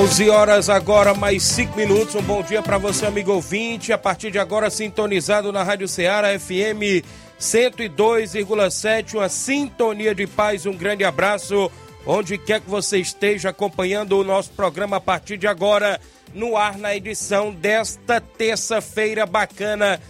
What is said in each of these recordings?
11 horas agora, mais 5 minutos. Um bom dia para você, amigo ouvinte. A partir de agora, sintonizado na Rádio Ceará FM 102,7. Uma sintonia de paz. Um grande abraço. Onde quer que você esteja acompanhando o nosso programa a partir de agora, no ar na edição desta terça-feira bacana,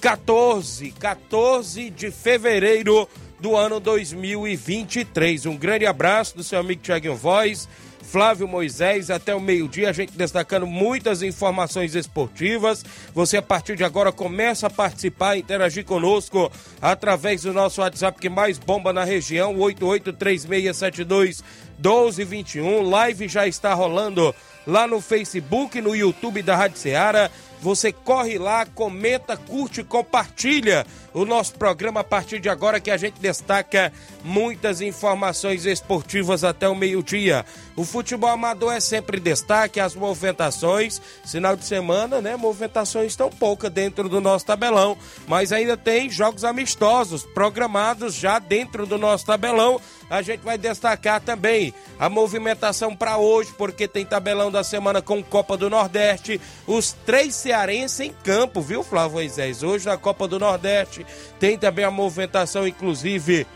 14, 14 de fevereiro do ano 2023. Um grande abraço do seu amigo Tiaguinho Voz Flávio Moisés, até o meio-dia, a gente destacando muitas informações esportivas. Você, a partir de agora, começa a participar, interagir conosco através do nosso WhatsApp que mais bomba na região, 883672 1221. Live já está rolando lá no Facebook, no YouTube da Rádio Ceará. Você corre lá, comenta, curte, compartilha o nosso programa a partir de agora que a gente destaca muitas informações esportivas até o meio-dia. O futebol amador é sempre destaque, as movimentações, final de semana, né? Movimentações tão poucas dentro do nosso tabelão, mas ainda tem jogos amistosos programados já dentro do nosso tabelão a gente vai destacar também a movimentação para hoje, porque tem tabelão da semana com Copa do Nordeste. Os três cearenses em campo, viu, Flávio Moisés? Hoje na Copa do Nordeste tem também a movimentação, inclusive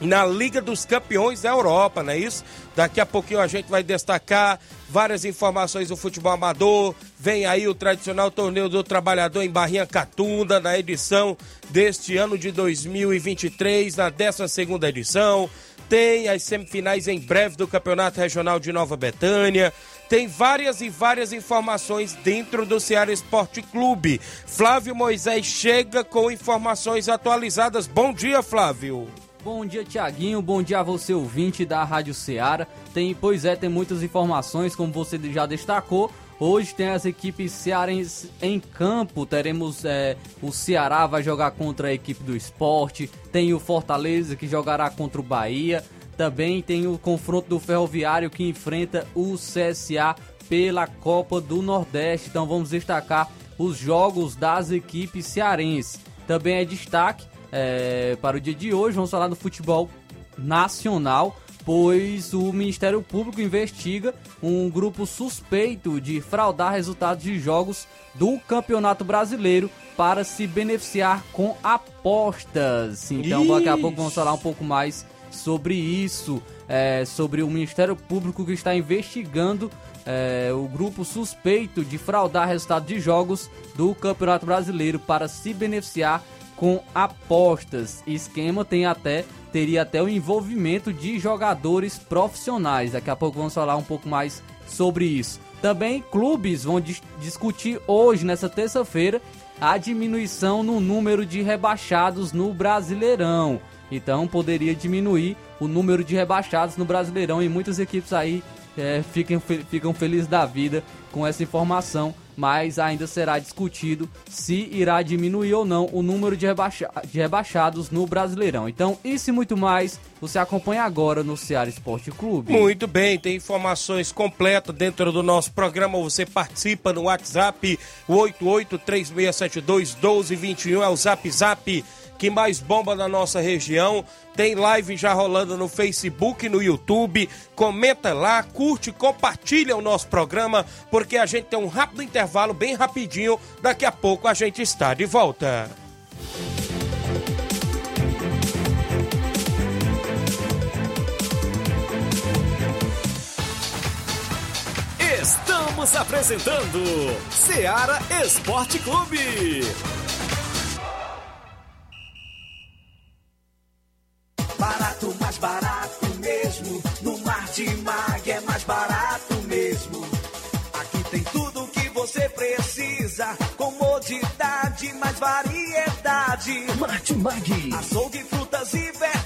na Liga dos Campeões da Europa, não é isso? Daqui a pouquinho a gente vai destacar várias informações do futebol amador. Vem aí o tradicional torneio do trabalhador em Barrinha Catunda, na edição deste ano de 2023, na 12 segunda edição. Tem as semifinais em breve do Campeonato Regional de Nova Betânia. Tem várias e várias informações dentro do Ceará Esporte Clube. Flávio Moisés chega com informações atualizadas. Bom dia, Flávio. Bom dia, Tiaguinho. Bom dia a você, ouvinte da Rádio Ceará. Tem, pois é, tem muitas informações, como você já destacou. Hoje tem as equipes cearenses em campo. Teremos é, o Ceará vai jogar contra a equipe do esporte. Tem o Fortaleza que jogará contra o Bahia. Também tem o confronto do Ferroviário que enfrenta o CSA pela Copa do Nordeste. Então vamos destacar os jogos das equipes cearenses. Também é destaque é, para o dia de hoje. Vamos falar do futebol nacional pois o Ministério Público investiga um grupo suspeito de fraudar resultados de jogos do Campeonato Brasileiro para se beneficiar com apostas. Então, Ixi. daqui a pouco vamos falar um pouco mais sobre isso, é, sobre o Ministério Público que está investigando é, o grupo suspeito de fraudar resultados de jogos do Campeonato Brasileiro para se beneficiar com apostas. Esquema tem até teria até o envolvimento de jogadores profissionais. Daqui a pouco vamos falar um pouco mais sobre isso. Também clubes vão dis discutir hoje, nessa terça-feira, a diminuição no número de rebaixados no Brasileirão. Então poderia diminuir o número de rebaixados no Brasileirão e muitas equipes aí é, ficam, ficam felizes da vida com essa informação mas ainda será discutido se irá diminuir ou não o número de, rebaixa de rebaixados no Brasileirão. Então, isso e muito mais, você acompanha agora no Ceará Esporte Clube. Muito bem, tem informações completas dentro do nosso programa. Você participa no WhatsApp 8836721221, é o Zap Zap que mais bomba na nossa região. Tem live já rolando no Facebook, no YouTube. Comenta lá, curte, compartilha o nosso programa, porque a gente tem um rápido intervalo, bem rapidinho. Daqui a pouco a gente está de volta. Estamos apresentando Seara Esporte Clube. Barato, mais barato mesmo. No Martimag é mais barato mesmo. Aqui tem tudo o que você precisa. Comodidade, mais variedade. Martimag. Açougue, frutas e verduras.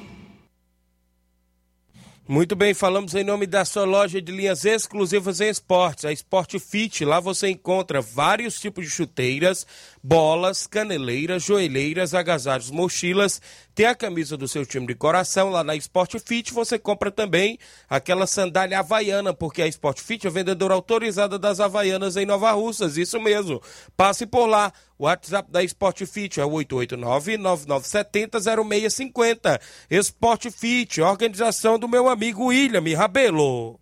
Muito bem, falamos em nome da sua loja de linhas exclusivas em esportes, a Sport Fit. Lá você encontra vários tipos de chuteiras, bolas, caneleiras, joelheiras, agasalhos, mochilas. Tem a camisa do seu time de coração lá na Sport Fit. Você compra também aquela sandália havaiana, porque a Sport Fit é vendedora autorizada das havaianas em Nova Russas. Isso mesmo. Passe por lá. O WhatsApp da Sport Fit é o 889-9970-0650. Sport Fit, organização do meu amigo William Rabelo.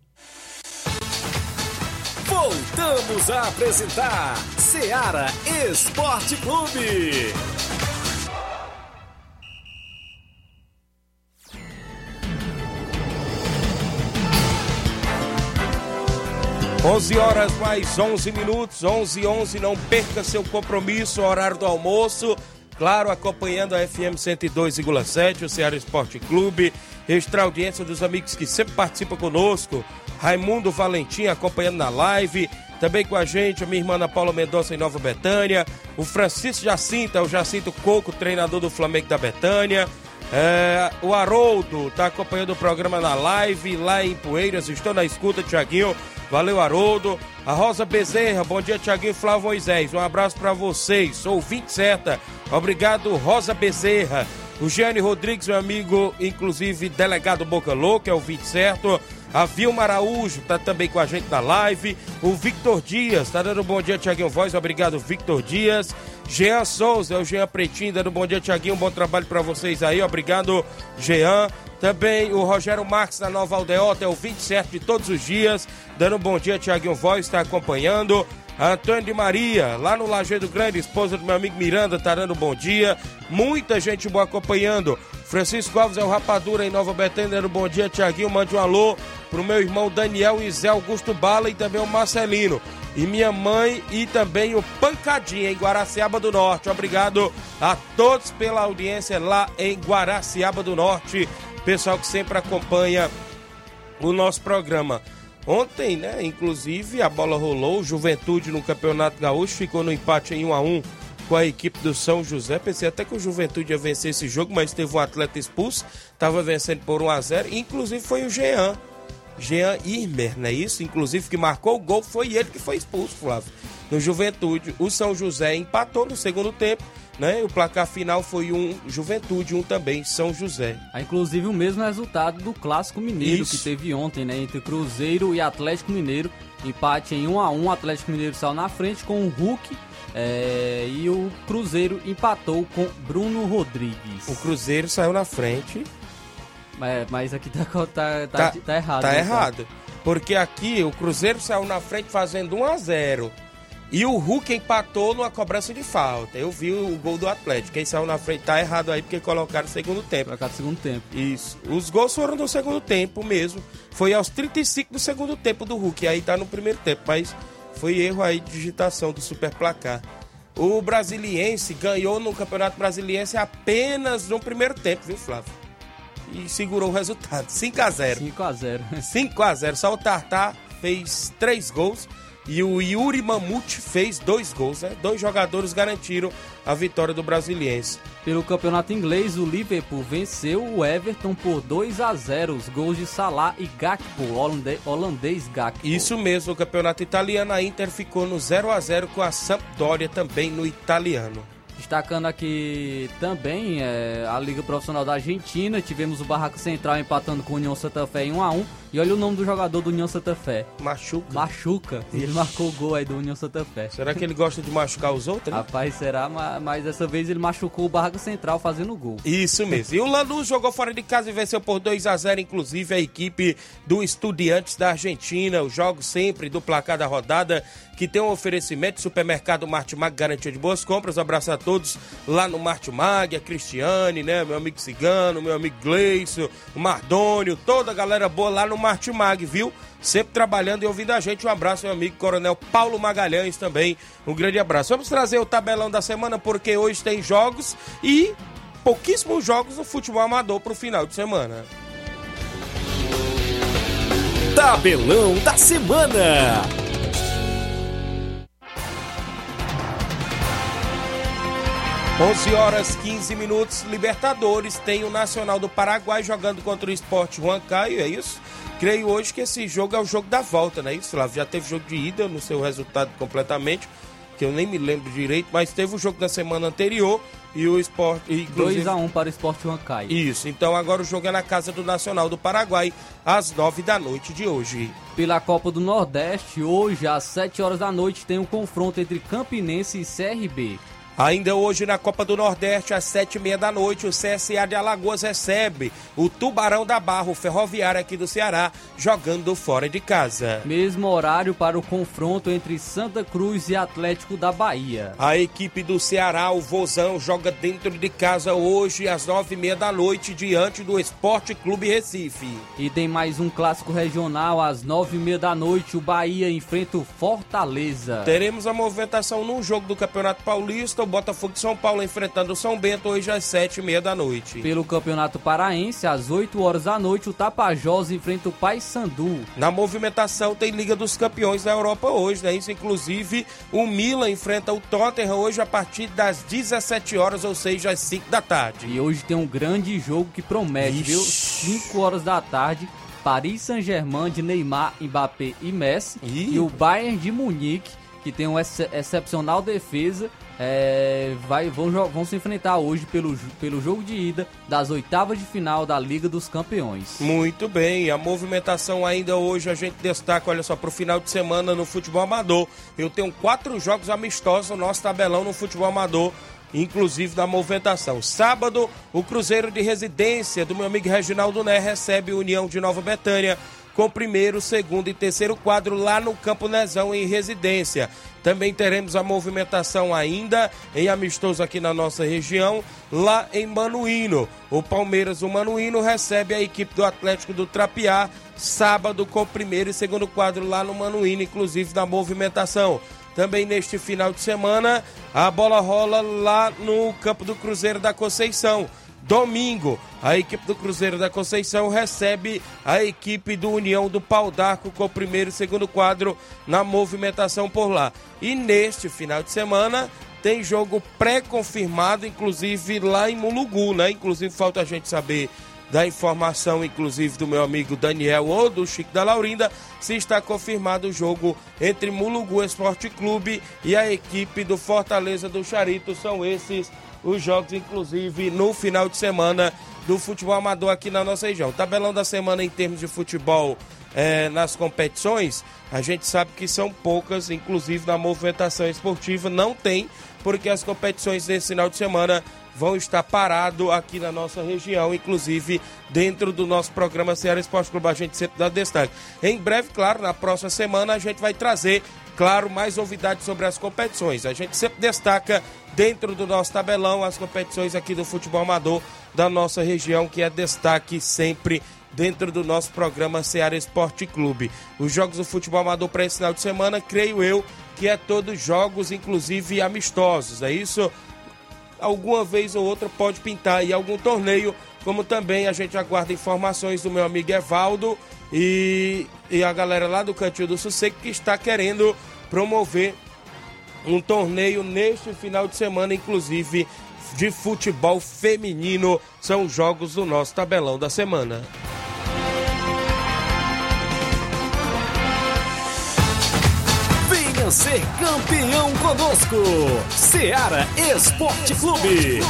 Voltamos a apresentar Seara Esporte Clube. 11 horas mais 11 minutos, 11 e 11, não perca seu compromisso, horário do almoço. Claro, acompanhando a FM 102,7, o Ceará Esporte Clube. Extra audiência dos amigos que sempre participam conosco. Raimundo Valentim acompanhando na live. Também com a gente, a minha irmã Ana Paula Mendonça em Nova Betânia. O Francisco Jacinto, é o Jacinto Coco, treinador do Flamengo da Betânia. É, o Haroldo está acompanhando o programa na live lá em Poeiras. Estou na escuta, Tiaguinho. Valeu, Haroldo. A Rosa Bezerra, bom dia, Tiaguinho Flávio Moisés. Um abraço para vocês. Sou o 20 certa. Obrigado, Rosa Bezerra. O Gianni Rodrigues, meu amigo, inclusive delegado Boca Louca, é o 20 certo. A Vilma Araújo tá também com a gente na live. O Victor Dias, tá dando um bom dia, Tiaguinho Voz. Obrigado, Victor Dias. Jean Souza, é o Jean Pretinho, dando um bom dia, Tiaguinho. Um bom trabalho para vocês aí. Obrigado, Jean. Também o Rogério Marques da Nova Aldeota, é o 27 de todos os dias. Dando um bom dia, Tiaguinho Voz, está acompanhando. Antônio de Maria, lá no Lajeado Grande, esposa do meu amigo Miranda, tá dando um bom dia. Muita gente boa acompanhando. Francisco Alves é o Rapadura em Nova Betânia, dando um bom dia, Tiaguinho. Mande um alô pro meu irmão Daniel e Zé Augusto Bala e também o Marcelino. E minha mãe e também o Pancadinha em Guaraciaba do Norte. Obrigado a todos pela audiência lá em Guaraciaba do Norte. Pessoal que sempre acompanha o nosso programa. Ontem, né, inclusive, a bola rolou, Juventude no Campeonato Gaúcho ficou no empate em 1 a 1 com a equipe do São José. Pensei até que o Juventude ia vencer esse jogo, mas teve um atleta expulso, estava vencendo por 1 a 0, inclusive foi o Jean. Jean Irmer, não é isso? Inclusive que marcou o gol, foi ele que foi expulso, Flávio. No Juventude, o São José empatou no segundo tempo né? O placar final foi um Juventude, um também São José. Ah, inclusive o mesmo resultado do Clássico Mineiro Isso. que teve ontem, né? Entre Cruzeiro e Atlético Mineiro. Empate em 1 a 1 o Atlético Mineiro saiu na frente com o Hulk. É, e o Cruzeiro empatou com Bruno Rodrigues. O Cruzeiro saiu na frente. É, mas aqui tá, tá, tá, tá errado. Tá né, errado. Porque aqui o Cruzeiro saiu na frente fazendo 1 a 0 e o Hulk empatou numa cobrança de falta. Eu vi o gol do Atlético. Quem saiu na frente tá errado aí porque colocaram no segundo tempo. Colocaram no segundo tempo. Isso. Os gols foram no segundo tempo mesmo. Foi aos 35 do segundo tempo do Hulk. Aí tá no primeiro tempo. Mas foi erro aí de digitação do super placar. O Brasiliense ganhou no Campeonato Brasiliense apenas no primeiro tempo, viu, Flávio? E segurou o resultado. 5 a 0 5 a 0 5 a 0 Só o Tartar fez três gols e o Yuri Mamute fez dois gols, né? Dois jogadores garantiram a vitória do Brasiliense. Pelo campeonato inglês, o Liverpool venceu o Everton por 2 a 0 os gols de Salah e Gakpo, holandês Gakpo. Isso mesmo, o campeonato italiano, a Inter ficou no 0 a 0 com a Sampdoria também no italiano. Destacando aqui também é, a Liga Profissional da Argentina, tivemos o Barraco Central empatando com o União Santa Fé em 1 a 1 E olha o nome do jogador do União Santa Fé. Machuca. Machuca. E ele marcou o gol aí do União Santa Fé. Será que ele gosta de machucar os outros? Né? Rapaz, será? Mas, mas dessa vez ele machucou o Barraco Central fazendo o gol. Isso mesmo. E o Lanús jogou fora de casa e venceu por 2 a 0 inclusive a equipe do Estudiantes da Argentina. Os jogos sempre do placar da rodada que tem um oferecimento do supermercado Martimag, garantia de boas compras. Um abraço a todos lá no Martimag, a Cristiane, né? Meu amigo Cigano, meu amigo Gleison, o Mardônio, toda a galera boa lá no Martimag, viu? Sempre trabalhando e ouvindo a gente. Um abraço, meu amigo Coronel Paulo Magalhães também. Um grande abraço. Vamos trazer o tabelão da semana porque hoje tem jogos e pouquíssimos jogos no futebol amador para o final de semana. Tabelão da semana. 11 horas 15 minutos, Libertadores. Tem o Nacional do Paraguai jogando contra o Esporte Huancaio, é isso? Creio hoje que esse jogo é o jogo da volta, não é isso, Flávio? Já teve jogo de ida, não sei o resultado completamente, que eu nem me lembro direito, mas teve o jogo da semana anterior e o Esporte. Inclusive... 2x1 para o Esporte Huancaio. Isso, então agora o jogo é na casa do Nacional do Paraguai, às 9 da noite de hoje. Pela Copa do Nordeste, hoje às 7 horas da noite, tem um confronto entre Campinense e CRB. Ainda hoje na Copa do Nordeste, às sete e meia da noite, o CSA de Alagoas recebe o Tubarão da Barra, o ferroviário aqui do Ceará, jogando fora de casa. Mesmo horário para o confronto entre Santa Cruz e Atlético da Bahia. A equipe do Ceará, o Vozão, joga dentro de casa hoje, às nove e meia da noite, diante do Esporte Clube Recife. E tem mais um clássico regional, às nove e meia da noite, o Bahia enfrenta o Fortaleza. Teremos a movimentação num jogo do Campeonato Paulista, Botafogo de São Paulo enfrentando o São Bento hoje às sete e meia da noite. Pelo Campeonato Paraense, às 8 horas da noite, o Tapajós enfrenta o Paysandu. Na movimentação tem Liga dos Campeões da Europa hoje, né? Isso inclusive o Milan enfrenta o Tottenham hoje a partir das 17 horas, ou seja, às 5 da tarde. E hoje tem um grande jogo que promete, Ixi. viu? 5 horas da tarde. Paris Saint-Germain de Neymar, Mbappé e Messi. Ih. E o Bayern de Munique, que tem uma ex excepcional defesa é, vai, vão, vão se enfrentar hoje pelo, pelo jogo de ida das oitavas de final da Liga dos Campeões. Muito bem, a movimentação ainda hoje a gente destaca, olha só, para o final de semana no futebol amador. Eu tenho quatro jogos amistosos no nosso tabelão no futebol amador inclusive da movimentação. Sábado, o Cruzeiro de Residência do meu amigo Reginaldo Né recebe União de Nova Betânia com primeiro, segundo e terceiro quadro lá no Campo Nezão em residência. Também teremos a movimentação ainda em amistoso aqui na nossa região, lá em Manuíno. O Palmeiras, o Manuíno, recebe a equipe do Atlético do Trapiá, sábado com primeiro e segundo quadro lá no Manuíno, inclusive na movimentação. Também neste final de semana, a bola rola lá no campo do Cruzeiro da Conceição. Domingo, a equipe do Cruzeiro da Conceição recebe a equipe do União do Pau d'Arco com o primeiro e segundo quadro na movimentação por lá. E neste final de semana tem jogo pré-confirmado, inclusive lá em Mulugu, né? Inclusive falta a gente saber da informação, inclusive do meu amigo Daniel ou do Chico da Laurinda, se está confirmado o jogo entre Mulugu Esporte Clube e a equipe do Fortaleza do Charito. São esses os jogos, inclusive, no final de semana do futebol amador aqui na nossa região. Tabelão da semana em termos de futebol é, nas competições, a gente sabe que são poucas, inclusive na movimentação esportiva, não tem, porque as competições desse final de semana vão estar parado aqui na nossa região, inclusive dentro do nosso programa Ceará Esporte Clube, a gente sempre dá destaque. Em breve, claro, na próxima semana a gente vai trazer, claro, mais novidades sobre as competições. A gente sempre destaca dentro do nosso tabelão as competições aqui do futebol amador da nossa região, que é destaque sempre dentro do nosso programa Ceará Esporte Clube. Os jogos do futebol amador para esse final de semana, creio eu, que é todos jogos, inclusive amistosos, é isso? Alguma vez ou outra pode pintar aí algum torneio, como também a gente aguarda informações do meu amigo Evaldo e, e a galera lá do Cantinho do Sossego que está querendo promover um torneio neste final de semana, inclusive de futebol feminino. São jogos do nosso tabelão da semana. Ser campeão conosco. Seara Esporte Clube.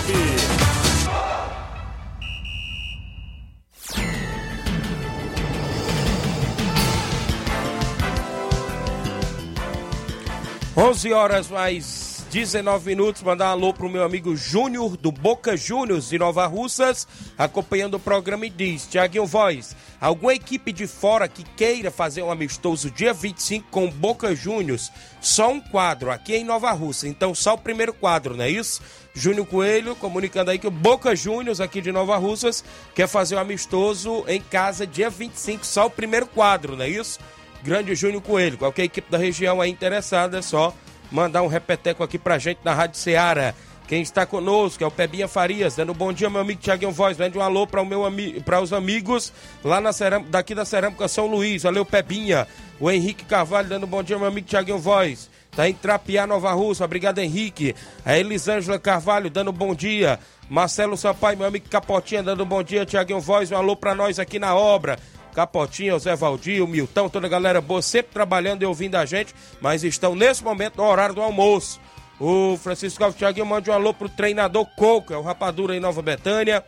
11 horas mais 19 minutos. Mandar um alô pro meu amigo Júnior do Boca Juniors de Nova Russas, acompanhando o programa e diz: Tiaguinho Voz, alguma equipe de fora que queira fazer um amistoso dia 25 com Boca Juniors, só um quadro aqui em Nova Russa. Então, só o primeiro quadro, não é isso? Júnior Coelho comunicando aí que o Boca Juniors aqui de Nova Russas quer fazer um amistoso em casa dia 25, só o primeiro quadro, não é isso? Grande Júnior Coelho. Qualquer equipe da região aí interessada é só mandar um repeteco aqui pra gente na Rádio Ceará. Quem está conosco é o Pebinha Farias, dando bom dia, meu amigo Tiaguinho Voz. Mande um alô para ami os amigos lá na daqui da Cerâmica São Luís. Valeu, Pebinha. O Henrique Carvalho dando bom dia, meu amigo Tiaguinho Voz. Tá em Trapiá, Nova Rússia. Obrigado, Henrique. A Elisângela Carvalho dando bom dia. Marcelo Sampaio, meu amigo Capotinha, dando bom dia. Tiaguinho Voz, um alô para nós aqui na obra. Capotinha, o Zé Valdir, o Milton, toda a galera boa, sempre trabalhando e ouvindo a gente, mas estão nesse momento no horário do almoço. O Francisco Alves Thiaguinho manda um alô pro treinador Coco, é o Rapadura em Nova Betânia.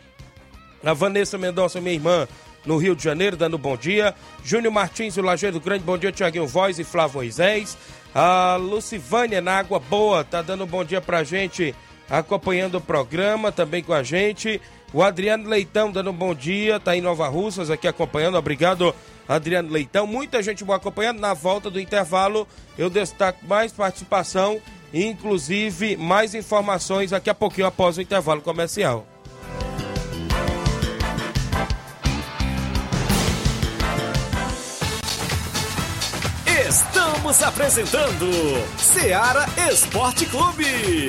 A Vanessa Mendonça, minha irmã, no Rio de Janeiro, dando bom dia. Júnior Martins, o Lajeiro Grande, bom dia, Tiaguinho Voz e Flávio Moisés. A Lucivânia, na Água Boa, tá dando bom dia pra gente, acompanhando o programa, também com a gente. O Adriano Leitão dando um bom dia, tá em Nova Russas aqui acompanhando. Obrigado, Adriano Leitão. Muita gente boa acompanhando. Na volta do intervalo, eu destaco mais participação inclusive, mais informações daqui a pouquinho após o intervalo comercial. Estamos apresentando Seara Esporte Clube.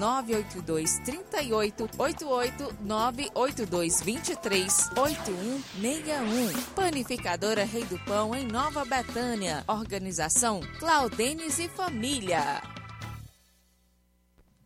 982 38 88 982 23 8161. Panificadora Rei do Pão em Nova Betânia. Organização Claudenes e Família.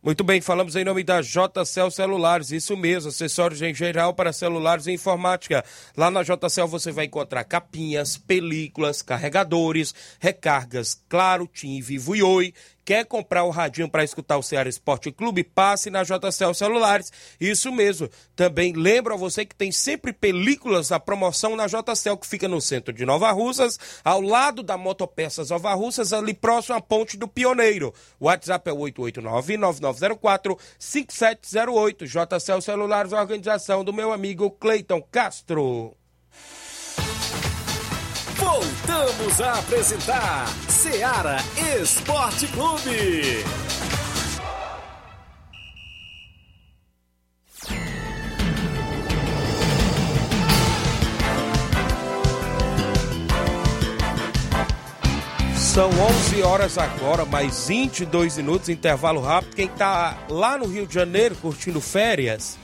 Muito bem, falamos em nome da JCL Celulares, isso mesmo, acessórios em geral para celulares e informática. Lá na JCL você vai encontrar capinhas, películas, carregadores, recargas, claro, TIM, Vivo e Oi Quer comprar o radinho para escutar o Ceará Esporte Clube? Passe na JCL Celulares. Isso mesmo. Também lembro a você que tem sempre películas à promoção na JCL, que fica no centro de Nova Russas, ao lado da Motopeças Nova Russas, ali próximo à Ponte do Pioneiro. O WhatsApp é 889-9904-5708. JCL Celulares, organização do meu amigo Cleiton Castro. Voltamos a apresentar Seara Esporte Clube. São 11 horas agora, mais 22 minutos, intervalo rápido. Quem está lá no Rio de Janeiro curtindo férias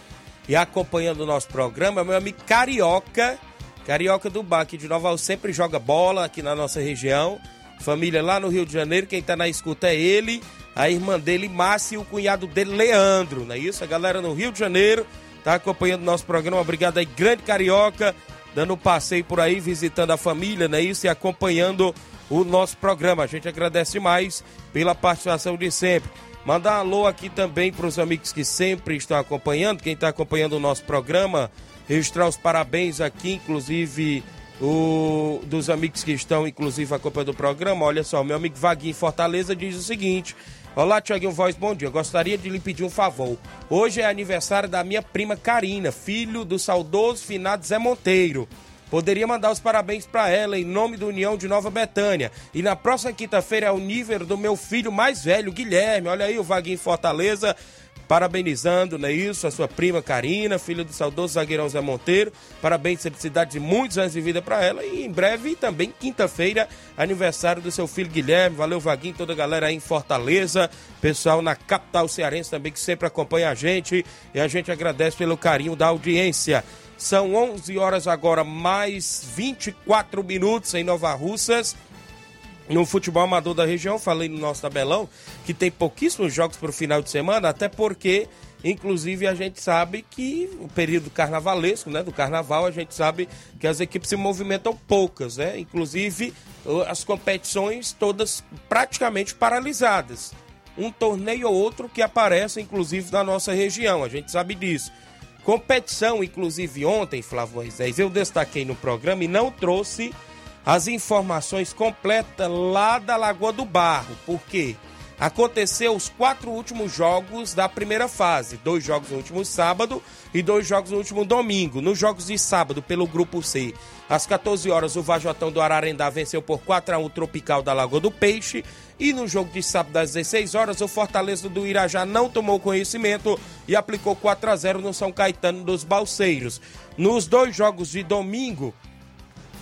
e acompanhando o nosso programa é meu amigo Carioca Carioca do Bar aqui de Nova sempre joga bola aqui na nossa região. Família lá no Rio de Janeiro, quem tá na escuta é ele, a irmã dele, Márcia, e o cunhado dele, Leandro, não é isso? A galera no Rio de Janeiro tá acompanhando nosso programa. Obrigado aí, grande Carioca, dando um passeio por aí, visitando a família, não é isso? E acompanhando o nosso programa. A gente agradece mais pela participação de sempre. Mandar um alô aqui também para os amigos que sempre estão acompanhando, quem está acompanhando o nosso programa registrar os parabéns aqui, inclusive o, dos amigos que estão, inclusive, acompanhando o programa. Olha só, meu amigo Vaguinho Fortaleza diz o seguinte: Olá, Tiaguinho Voz, bom dia. Gostaria de lhe pedir um favor. Hoje é aniversário da minha prima Karina, filho do saudoso finado Zé Monteiro. Poderia mandar os parabéns para ela em nome do União de Nova Betânia. E na próxima quinta-feira é o nível do meu filho mais velho, Guilherme. Olha aí o Vaguinho Fortaleza parabenizando, não é isso? A sua prima Karina, filha do saudoso zagueirão Zé Monteiro. Parabéns, felicidade de muitos anos de vida para ela. E em breve, também quinta-feira, aniversário do seu filho Guilherme. Valeu, Vaguinho, toda a galera aí em Fortaleza. Pessoal na capital cearense também que sempre acompanha a gente. E a gente agradece pelo carinho da audiência. São 11 horas agora, mais 24 minutos em Nova Russas no futebol amador da região, falei no nosso tabelão, que tem pouquíssimos jogos para o final de semana, até porque, inclusive, a gente sabe que o período carnavalesco, né, do carnaval, a gente sabe que as equipes se movimentam poucas, né, inclusive as competições todas praticamente paralisadas. Um torneio ou outro que aparece, inclusive, na nossa região, a gente sabe disso. Competição, inclusive ontem, Flávio Moisés, eu destaquei no programa e não trouxe as informações completas lá da Lagoa do Barro, porque aconteceu os quatro últimos jogos da primeira fase, dois jogos no último sábado e dois jogos no último domingo. Nos jogos de sábado pelo grupo C, às 14 horas o Vajotão do Ararendá venceu por 4 a 1 o Tropical da Lagoa do Peixe e no jogo de sábado às 16 horas o Fortaleza do Irajá não tomou conhecimento e aplicou 4 a 0 no São Caetano dos Balseiros. Nos dois jogos de domingo,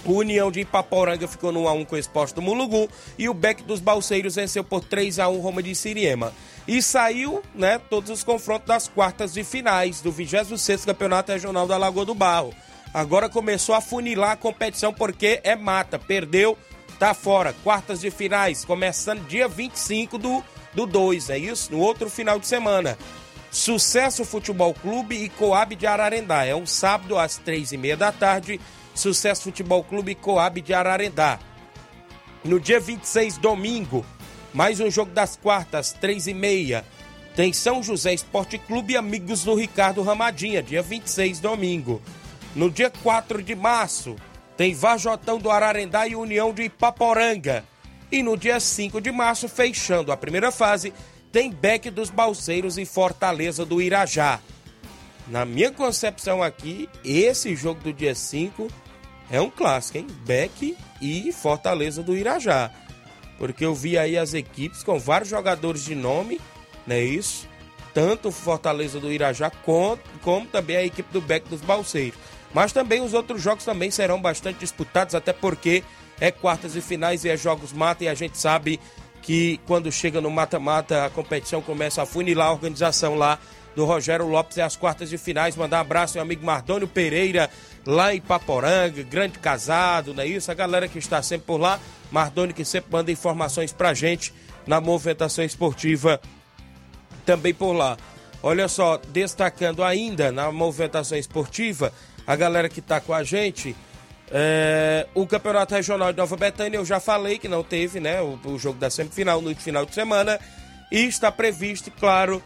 o União de Ipaporanga ficou no 1x1 com o Esporte do Mulugu e o Beck dos Balseiros venceu por 3x1 Roma de Siriema. E saiu, né, todos os confrontos das quartas de finais do 26º Campeonato Regional da Lagoa do Barro. Agora começou a funilar a competição porque é mata, perdeu, tá fora. Quartas de finais, começando dia 25 do, do 2, é isso? No outro final de semana. Sucesso Futebol Clube e Coab de Ararendá. É um sábado às três e meia da tarde Sucesso Futebol Clube Coab de Ararendá. No dia 26, domingo, mais um jogo das quartas, três e meia. Tem São José Esporte Clube e Amigos do Ricardo Ramadinha, dia 26, domingo. No dia 4 de março, tem Vajotão do Ararendá e União de Ipaporanga. E no dia 5 de março, fechando a primeira fase, tem Beck dos Balseiros e Fortaleza do Irajá. Na minha concepção aqui, esse jogo do dia 5 é um clássico, hein? Beck e Fortaleza do Irajá. Porque eu vi aí as equipes com vários jogadores de nome, não é isso? Tanto Fortaleza do Irajá como, como também a equipe do Beck dos Balseiros. Mas também os outros jogos também serão bastante disputados, até porque é quartas e finais e é jogos mata e a gente sabe que quando chega no mata-mata a competição começa a funilar a organização lá do Rogério Lopes é as quartas de finais. Mandar um abraço ao amigo Mardônio Pereira, lá em Paporanga, grande casado, não é isso? A galera que está sempre por lá. Mardônio que sempre manda informações pra gente na movimentação esportiva também por lá. Olha só, destacando ainda na movimentação esportiva, a galera que está com a gente, é, o Campeonato Regional de Nova Betânia, eu já falei que não teve, né? O, o jogo da semifinal no final de semana. E está previsto, claro,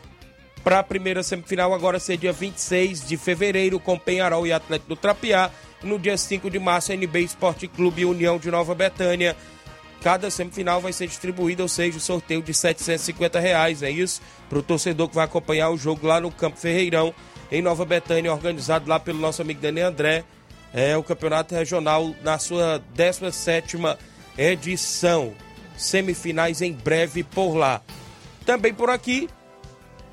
para a primeira semifinal agora ser dia 26 de fevereiro com Penharol e Atlético do Trapiá. No dia 5 de março, NB Esporte Clube União de Nova Betânia. Cada semifinal vai ser distribuída, ou seja, o sorteio de 750 reais, é isso? Para o torcedor que vai acompanhar o jogo lá no Campo Ferreirão, em Nova Betânia, organizado lá pelo nosso amigo Dani André. É o campeonato regional na sua 17 edição. Semifinais em breve por lá. Também por aqui,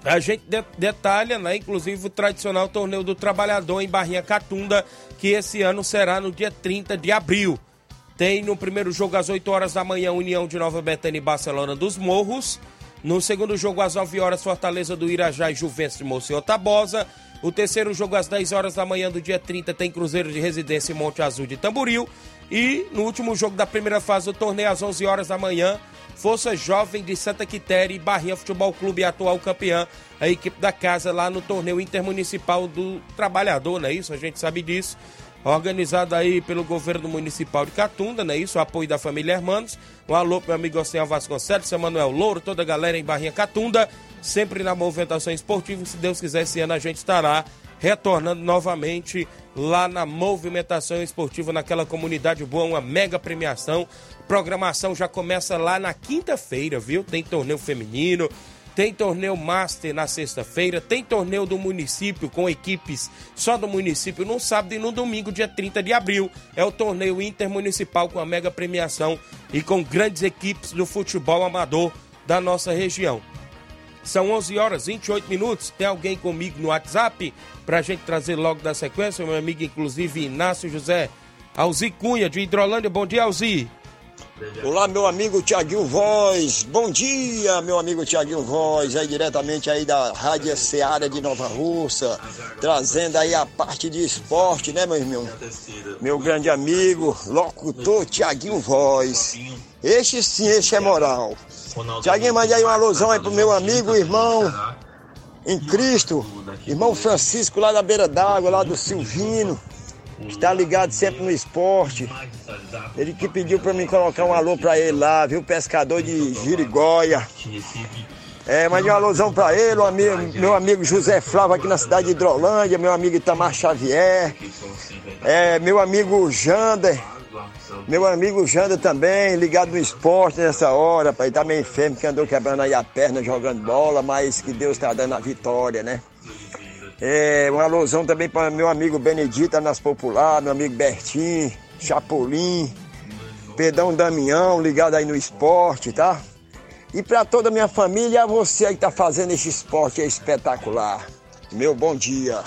a gente detalha, né, inclusive, o tradicional torneio do trabalhador em Barrinha Catunda, que esse ano será no dia 30 de abril. Tem no primeiro jogo às 8 horas da manhã União de Nova Betânia e Barcelona dos Morros. No segundo jogo às 9 horas Fortaleza do Irajá e Juventus de Monsenhor Tabosa. O terceiro jogo às 10 horas da manhã do dia 30 tem Cruzeiro de Residência e Monte Azul de Tamboril. E no último jogo da primeira fase do torneio às 11 horas da manhã Força Jovem de Santa Quitéria e Barrinha Futebol Clube, atual campeã, a equipe da casa lá no torneio intermunicipal do trabalhador, não é isso? A gente sabe disso. Organizado aí pelo governo municipal de Catunda, não é isso? O apoio da família Hermanos. Um alô meu amigo Oceano Vasconcelos, seu Manuel Louro, toda a galera em Barrinha Catunda, sempre na movimentação esportiva. Se Deus quiser, esse ano a gente estará retornando novamente lá na movimentação esportiva, naquela comunidade boa, uma mega premiação. Programação já começa lá na quinta-feira, viu? Tem torneio feminino, tem torneio Master na sexta-feira, tem torneio do município com equipes só do município no sábado e no domingo, dia 30 de abril. É o torneio intermunicipal com a mega premiação e com grandes equipes do futebol amador da nossa região. São 11 horas 28 minutos. Tem alguém comigo no WhatsApp para a gente trazer logo da sequência? Meu amigo, inclusive, Inácio José Alzi Cunha, de Hidrolândia. Bom dia, Alzi. Olá, meu amigo Tiaguinho Voz. Bom dia, meu amigo Tiaguinho Voz, aí diretamente aí da Rádio Seara de Nova Russa, trazendo aí a parte de esporte, né, meu irmão? Meu grande amigo, locutor Tiaguinho Voz. Este sim, este é moral. Tiaguinho, mande aí uma alusão aí pro meu amigo, irmão em Cristo, irmão Francisco lá da beira d'água, lá do Silvino está ligado sempre no esporte. Ele que pediu para mim colocar um alô para ele lá, viu? Pescador de Girigóia. É, mandei uma alusão para ele, amigo, meu amigo José Flávio aqui na cidade de Hidrolândia, meu amigo Itamar Xavier, é, meu amigo Jander, meu amigo Jander também, ligado no esporte nessa hora, pai, tá meio enfermo, que andou quebrando aí a perna jogando bola, mas que Deus está dando a vitória, né? É, uma alusão também para meu amigo Benedita nas Popular, meu amigo Bertim, Chapolin, Pedão Damião, ligado aí no esporte, tá? E para toda a minha família, você aí que tá fazendo esse esporte é espetacular. Meu bom dia.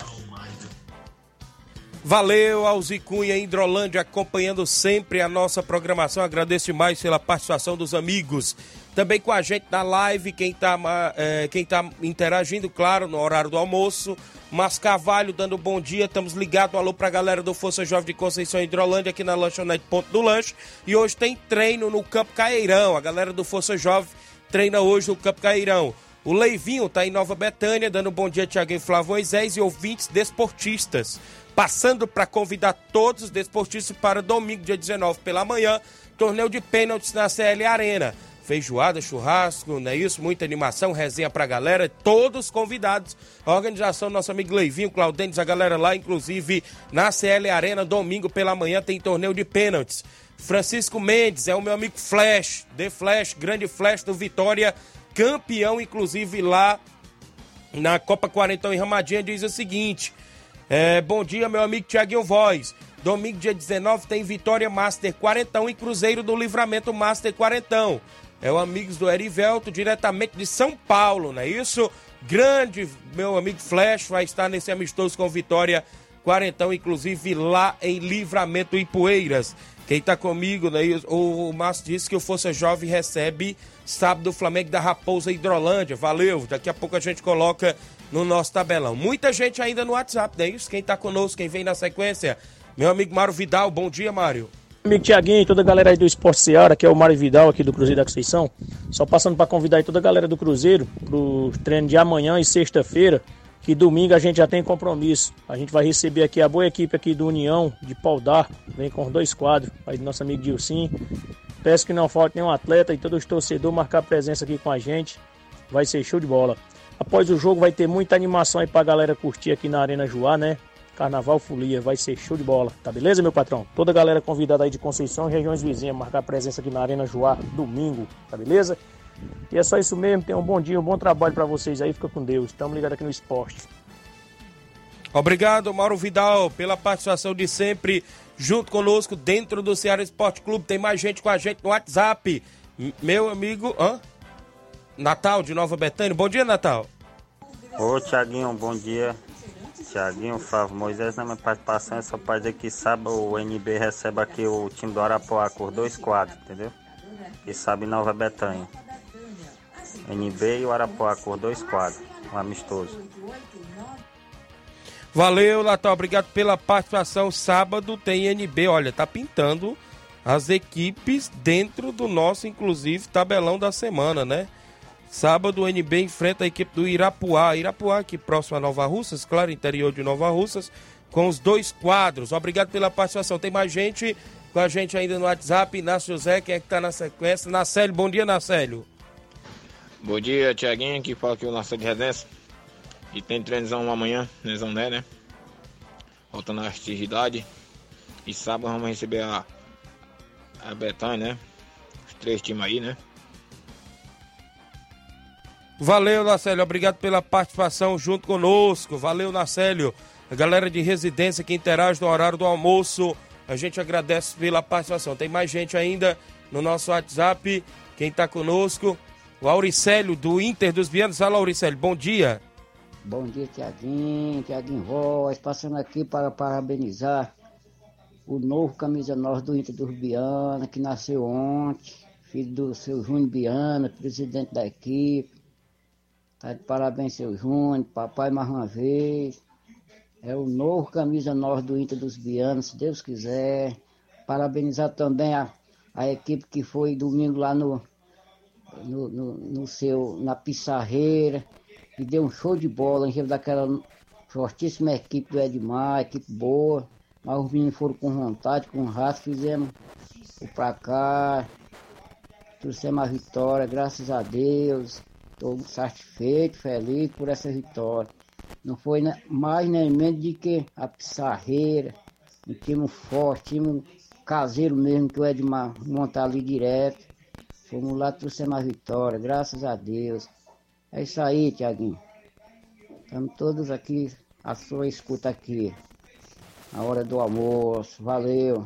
Valeu, Alzi Cunha, Hidrolândia, acompanhando sempre a nossa programação. Agradeço demais pela participação dos amigos. Também com a gente na live, quem está é, quem tá interagindo, claro, no horário do almoço. Mas Carvalho dando bom dia, estamos ligados. Um alô pra galera do Força Jovem de Conceição Hidrolândia aqui na lanchonete Ponto do Lanche. E hoje tem treino no Campo Caeirão. A galera do Força Jovem treina hoje no Campo Caeirão. O Leivinho tá em Nova Betânia, dando bom dia e Flávio Moisés e ouvintes desportistas. Passando para convidar todos os desportistas para domingo, dia 19 pela manhã, torneio de pênaltis na CL Arena feijoada, churrasco, não é isso? Muita animação, resenha pra galera, todos convidados. A organização nosso amigo Leivinho, Claudênis, a galera lá, inclusive na CL Arena, domingo pela manhã tem torneio de pênaltis. Francisco Mendes é o meu amigo Flash, The Flash, grande Flash do Vitória, campeão, inclusive lá na Copa Quarentão em Ramadinha, diz o seguinte: é, Bom dia, meu amigo Tiaguinho Voz. Domingo, dia 19, tem Vitória Master Quarentão e Cruzeiro do Livramento Master Quarentão é o Amigos do Erivelto, diretamente de São Paulo, não é isso? Grande, meu amigo Flash vai estar nesse amistoso com Vitória Quarentão, inclusive lá em Livramento e Poeiras. Quem tá comigo, né? O Márcio disse que o Força Jovem recebe sábado o Flamengo da Raposa Hidrolândia. Valeu, daqui a pouco a gente coloca no nosso tabelão. Muita gente ainda no WhatsApp, não é isso? Quem tá conosco, quem vem na sequência? Meu amigo Mário Vidal, bom dia, Mário. Amigo Tiaguinho e toda a galera aí do Esporte Seara, que é o Mário Vidal aqui do Cruzeiro da Conceição. Só passando para convidar aí toda a galera do Cruzeiro pro treino de amanhã e sexta-feira, que domingo a gente já tem compromisso. A gente vai receber aqui a boa equipe aqui do União de Paudar, vem com dois quadros, aí do nosso amigo Dilcim. Peço que não falte nenhum atleta e todos os torcedores marcar presença aqui com a gente. Vai ser show de bola. Após o jogo vai ter muita animação aí pra galera curtir aqui na Arena Joá, né? Carnaval Folia, vai ser show de bola, tá beleza, meu patrão? Toda a galera convidada aí de Conceição e regiões vizinhas, marcar presença aqui na Arena Joá, domingo, tá beleza? E é só isso mesmo, tenham um bom dia, um bom trabalho para vocês aí, fica com Deus. Estamos ligados aqui no esporte. Obrigado, Mauro Vidal, pela participação de sempre junto conosco dentro do Ceará Esporte Clube. Tem mais gente com a gente no WhatsApp. Meu amigo, hã? Natal de Nova Betânia. Bom dia, Natal. Ô, Tiaguinho, bom dia. Tiaguinho, Flávio Moisés, na minha participação é só para dizer que sábado o NB recebe aqui o time do Arapuá com dois quadros, entendeu? E sabe Nova Betânia. NB e o Arapuá com dois quadros, um amistoso. Valeu, Natal, obrigado pela participação. Sábado tem NB, olha, tá pintando as equipes dentro do nosso, inclusive, tabelão da semana, né? Sábado o NB enfrenta a equipe do Irapuá. Irapuá, aqui próximo a Nova Russas, claro, interior de Nova Russas, com os dois quadros. Obrigado pela participação. Tem mais gente com a gente ainda no WhatsApp. Inácio José, quem é que tá na sequência? Nacélio, bom dia, Nacélio. Bom dia, Tiaguinho, aqui fala aqui o Nacélio de Redenção. E tem treinozão amanhã, Nezão Né, né? Voltando à atividade. E sábado vamos receber a, a Betânia, né? Os três times aí, né? Valeu, Nacélio. Obrigado pela participação junto conosco. Valeu, Nacélio. A galera de residência que interage no horário do almoço. A gente agradece pela participação. Tem mais gente ainda no nosso WhatsApp. Quem está conosco? o Auricélio do Inter dos Bianos. Fala, Auricélio, bom dia. Bom dia, Tiaguinho, Tiaguinho Voz, passando aqui para parabenizar o novo camisa 9 do Inter dos Biana, que nasceu ontem, filho do seu Júnior Biana, presidente da equipe. Tá de parabéns, seu Júnior, papai mais uma vez. É o novo camisa 9 do Inter dos Bianos, se Deus quiser. Parabenizar também a, a equipe que foi domingo lá no, no, no, no seu, na Pissarreira, que deu um show de bola, em jeito daquela fortíssima equipe do Edmar, equipe boa. Mas os meninos foram com vontade, com raça, fizemos o pra cá, trouxemos a vitória, graças a Deus. Estou satisfeito, feliz por essa vitória. Não foi mais nem menos de que a Pissarreira, um time forte, time caseiro mesmo, que o Edmar monta ali direto. Fomos lá, trouxemos a vitória, graças a Deus. É isso aí, Tiaguinho. Estamos todos aqui, a sua escuta aqui. Na hora do almoço. Valeu.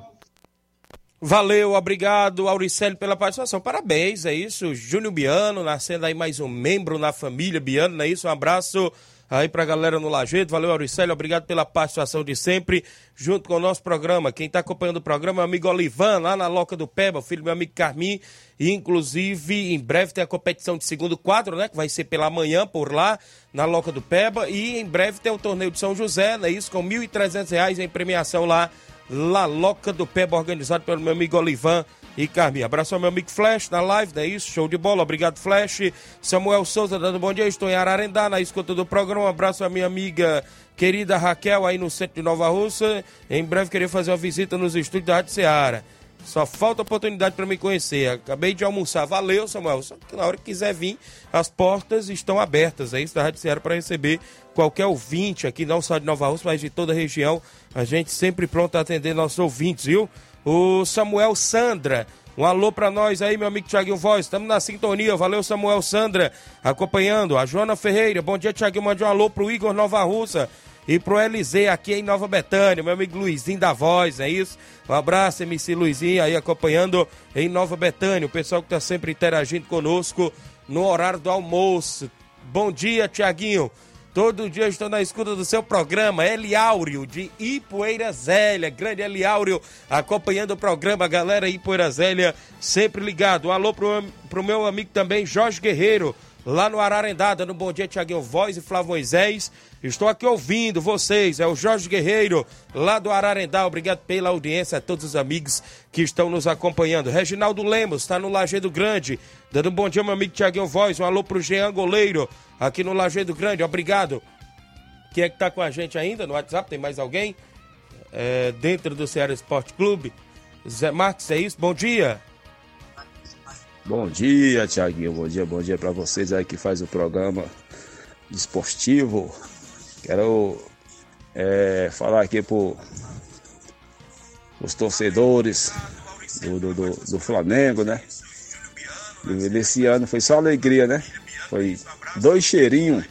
Valeu, obrigado, Auricélio, pela participação. Parabéns, é isso. Júnior Biano, nascendo aí mais um membro na família Biano, não é isso? Um abraço aí pra galera no Lajeito. Valeu, Auricélio, obrigado pela participação de sempre, junto com o nosso programa. Quem tá acompanhando o programa é o amigo Olivan, lá na Loca do Peba, filho do meu amigo Carmim. E, inclusive, em breve tem a competição de segundo quadro, né? Que vai ser pela manhã por lá, na Loca do Peba. E em breve tem o torneio de São José, não é isso? Com 1.300 reais em premiação lá La Loca do Peba, organizado pelo meu amigo Olivan e Carminha. Abraço ao meu amigo Flash na live, não é isso? Show de bola, obrigado Flash. Samuel Souza dando bom dia, estou em Ararendá, na escuta do programa. Um abraço à minha amiga querida Raquel, aí no centro de Nova Russa. Em breve queria fazer uma visita nos estúdios da Rádio Seara. Só falta oportunidade para me conhecer. Acabei de almoçar. Valeu, Samuel. Só que na hora que quiser vir, as portas estão abertas. É isso da Rádio Ceará para receber qualquer ouvinte aqui, não só de Nova Rússia, mas de toda a região. A gente sempre pronto a atender nossos ouvintes, viu? O Samuel Sandra. Um alô para nós aí, meu amigo Tiaguinho Voz. Estamos na sintonia. Valeu, Samuel Sandra. Acompanhando. A Joana Ferreira. Bom dia, Tiaguinho. Mande um alô pro Igor Nova Russa e pro Eliseu aqui em Nova Betânia, meu amigo Luizinho da Voz, é isso? Um abraço, MC Luizinho, aí acompanhando em Nova Betânia, o pessoal que tá sempre interagindo conosco no horário do almoço. Bom dia, Tiaguinho. Todo dia estou na escuta do seu programa, Eliáureo, de Ipueira Zélia. Grande Eliáureo, acompanhando o programa, galera Ipueira Zélia, sempre ligado. Um alô pro, pro meu amigo também, Jorge Guerreiro, lá no Ararendá, dando bom dia, Tiaguinho Voz e Flávio Moisés. Estou aqui ouvindo vocês, é o Jorge Guerreiro, lá do Ararendá. Obrigado pela audiência a todos os amigos que estão nos acompanhando. Reginaldo Lemos está no Lajeado Grande, dando um bom dia, meu amigo Tiaguinho Voz. Um alô pro Jean Goleiro, aqui no Lajeado Grande. Obrigado. Quem é que tá com a gente ainda no WhatsApp? Tem mais alguém? É, dentro do Ceará Esporte Clube? Zé Marques, é isso? Bom dia. Bom dia, Tiaguinho. Bom dia, bom dia para vocês aí que faz o programa esportivo. Quero é, falar aqui pro os torcedores do, do, do, do Flamengo, né? E Desse ano foi só alegria, né? Foi dois cheirinhos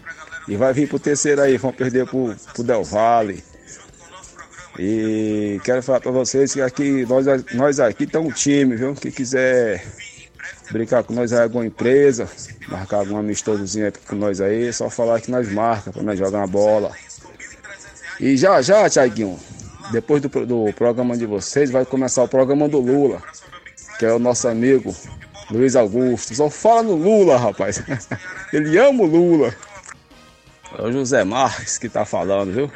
e vai vir pro terceiro aí, vão perder pro, pro Del Valle. E quero falar para vocês que aqui nós, nós aqui estamos um time, viu? Quem quiser brincar com nós aí alguma empresa, marcar algum amistosozinho com nós aí, é só falar que nós marca para nós jogar uma bola. E já já, Tiaguinho, depois do, do programa de vocês, vai começar o programa do Lula, que é o nosso amigo Luiz Augusto. Só fala no Lula, rapaz. Ele ama o Lula. É o José Marques que tá falando, viu?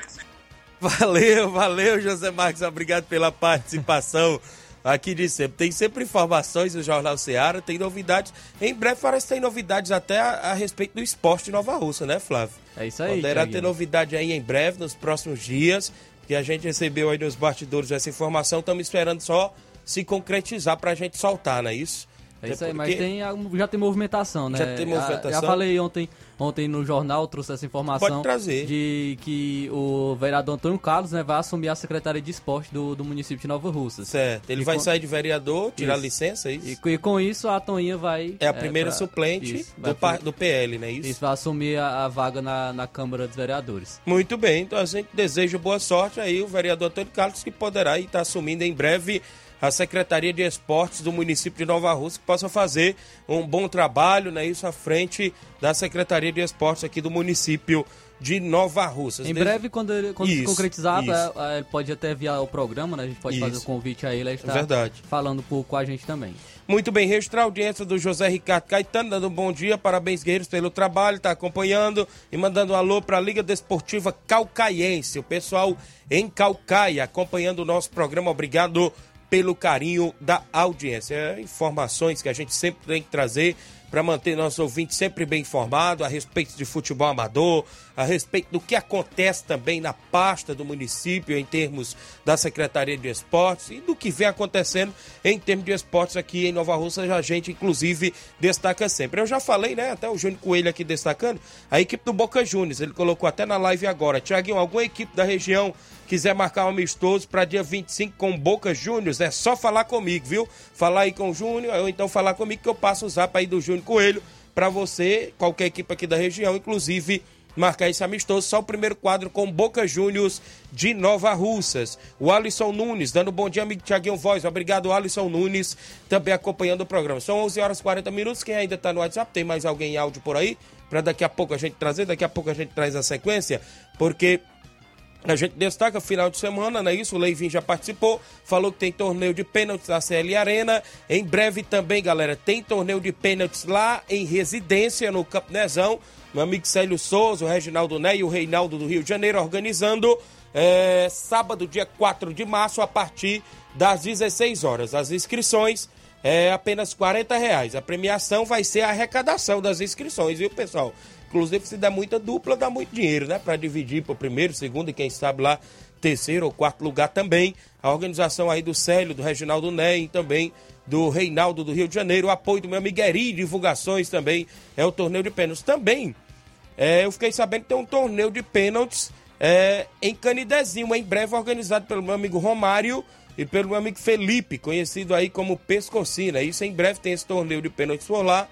Valeu, valeu, José Marques. Obrigado pela participação aqui de sempre. Tem sempre informações no Jornal Seara, tem novidades. Em breve parece que tem novidades até a, a respeito do esporte de Nova Russa, né, Flávio? É isso aí. Poderá ter novidade aí em breve, nos próximos dias, que a gente recebeu aí nos bastidores essa informação. Estamos esperando só se concretizar pra gente soltar, não é isso? É isso aí, mas tem, já tem movimentação, né? Já tem movimentação? Já, já falei ontem, ontem no jornal, trouxe essa informação. De que o vereador Antônio Carlos né, vai assumir a Secretaria de Esporte do, do município de Nova Russas. Certo. Ele E vai com- sair de vereador, tirar Isso. licença, é isso? E, e com isso a Toninha vai. É a primeira pra- suplente isso, do, pro- do PL, não é isso? Isso, vai assumir a, a vaga na, na Câmara dos Vereadores. Muito bem, então a gente deseja boa sorte aí o vereador Antônio Carlos que poderá estar assumindo em breve a Secretaria de Esportes do município de Nova Rússia, que possa fazer um bom trabalho, né, isso à frente da Secretaria de Esportes aqui do município de Nova Rússia. Em breve, quando, ele, quando Isso, se concretizar, é, é, ele pode até enviar o programa, né? A gente pode Isso. fazer o convite a ele, a gente tá Verdade. falando por, com a gente também. Muito bem, registrar a audiência do José Ricardo Caetano, dando um bom dia, parabéns guerreiros pelo trabalho, tá acompanhando e mandando um alô para a Liga Desportiva Calcaiense, o pessoal em Calcaia, acompanhando o nosso programa, obrigado pelo carinho da audiência. É, informações que a gente sempre tem que trazer para manter nossos ouvintes sempre bem informados a respeito de futebol amador, a respeito do que acontece também na pasta do município em termos da Secretaria de Esportes e do que vem acontecendo em termos de esportes aqui em Nova Rússia, a gente inclusive destaca sempre. Eu já falei, né, até o Júnior Coelho aqui destacando, a equipe do Boca Juniors, ele colocou até na live agora. Tiaguinho, alguma equipe da região quiser marcar um amistoso para dia 25 com Boca Juniors, é só falar comigo, viu? Falar aí com o Júnior, ou então falar comigo que eu passo o zap aí do Júnior Coelho para você, qualquer equipe aqui da região, inclusive marcar esse amistoso. Só o primeiro quadro com Boca Juniors de Nova Russas. O Alisson Nunes, dando bom dia, amigo Tiaguinho Voz. Obrigado, Alisson Nunes, também acompanhando o programa. São 11 horas e 40 minutos. Quem ainda está no WhatsApp, tem mais alguém em áudio por aí? Para daqui a pouco a gente trazer, daqui a pouco a gente traz a sequência, porque a gente destaca final de semana, não é isso? O Leivinho já participou, falou que tem torneio de pênaltis na CL Arena. Em breve também, galera, tem torneio de pênaltis lá em residência no Campo Nezão. Meu amigo Célio Souza, o Reginaldo Né e o Reinaldo do Rio de Janeiro organizando é, sábado, dia 4 de março, a partir das 16 horas. As inscrições é apenas 40 reais. A premiação vai ser a arrecadação das inscrições, viu, pessoal? Inclusive, se der muita dupla, dá muito dinheiro, né? Para dividir para o primeiro, segundo e quem sabe lá, terceiro ou quarto lugar também. A organização aí do Célio, do Reginaldo e também do Reinaldo do Rio de Janeiro. O apoio do meu amigo Eri, divulgações também. É o torneio de pênaltis. Também, é, eu fiquei sabendo que tem um torneio de pênaltis é, em Canidezinho, em breve organizado pelo meu amigo Romário e pelo meu amigo Felipe, conhecido aí como Pescocina. Isso em breve tem esse torneio de pênaltis por lá.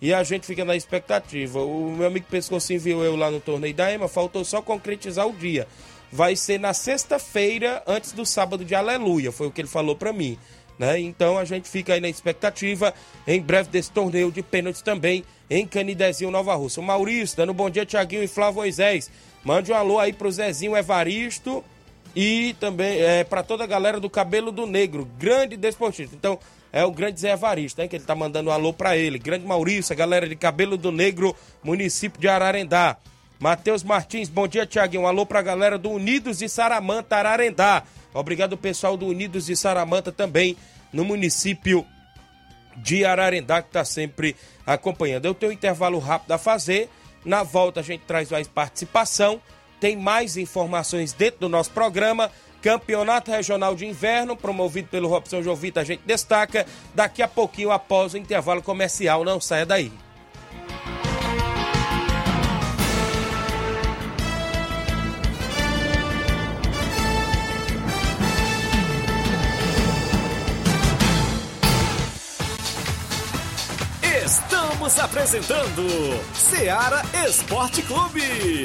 E a gente fica na expectativa. O meu amigo Pescocinho viu eu lá no torneio da EMA, faltou só concretizar o dia. Vai ser na sexta-feira, antes do sábado de Aleluia, foi o que ele falou pra mim. Né? Então a gente fica aí na expectativa, em breve, desse torneio de pênaltis também em Canidezinho, Nova Rússia. O Maurício, dando bom dia, Tiaguinho e Flávio Moisés. Mande um alô aí pro Zezinho Evaristo e também é, para toda a galera do Cabelo do Negro, grande desportista. Então, é o grande Zé Evaristo, né? Que ele tá mandando um alô pra ele. Grande Maurício, a galera de Cabelo do Negro, município de Ararendá. Matheus Martins, bom dia, Tiaguinho. Um alô pra galera do Unidos de Saramanta, Ararendá. Obrigado, pessoal do Unidos de Saramanta também, no município de Ararendá, que tá sempre acompanhando. Eu tenho um intervalo rápido a fazer. Na volta a gente traz mais participação. Tem mais informações dentro do nosso programa. Campeonato Regional de Inverno, promovido pelo Robson Jovita, a gente destaca daqui a pouquinho após o intervalo comercial. Não saia daí. Estamos apresentando Seara Esporte Clube.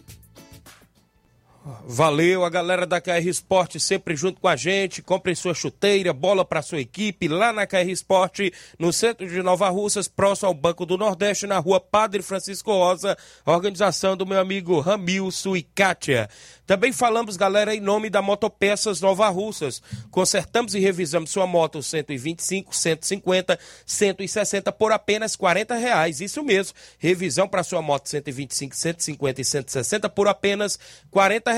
Valeu, a galera da KR Esporte sempre junto com a gente. Compre sua chuteira, bola para sua equipe lá na KR Esporte, no centro de Nova Russas, próximo ao Banco do Nordeste, na rua Padre Francisco Rosa, organização do meu amigo Ramilson e Kátia. Também falamos, galera, em nome da Motopeças Nova Russas. Consertamos e revisamos sua moto 125, 150, 160 por apenas 40 reais. Isso mesmo, revisão para sua moto 125, 150 e 160 por apenas 40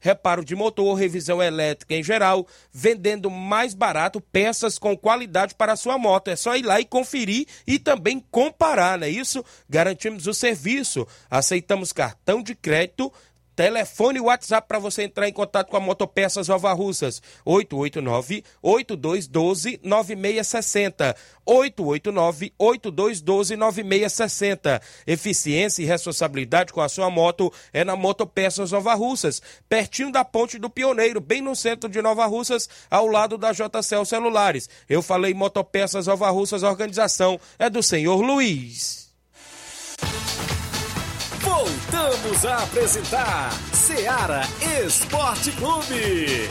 Reparo de motor, revisão elétrica em geral, vendendo mais barato peças com qualidade para a sua moto. É só ir lá e conferir e também comparar, não é isso? Garantimos o serviço, aceitamos cartão de crédito Telefone e WhatsApp para você entrar em contato com a Motopeças Nova Russas. 889-8212-9660. 889-8212-9660. Eficiência e responsabilidade com a sua moto é na Motopeças Nova Russas. Pertinho da Ponte do Pioneiro, bem no centro de Nova Russas, ao lado da JCL Celulares. Eu falei Motopeças Nova Russas, a organização é do senhor Luiz. Voltamos a apresentar Seara Esporte Clube.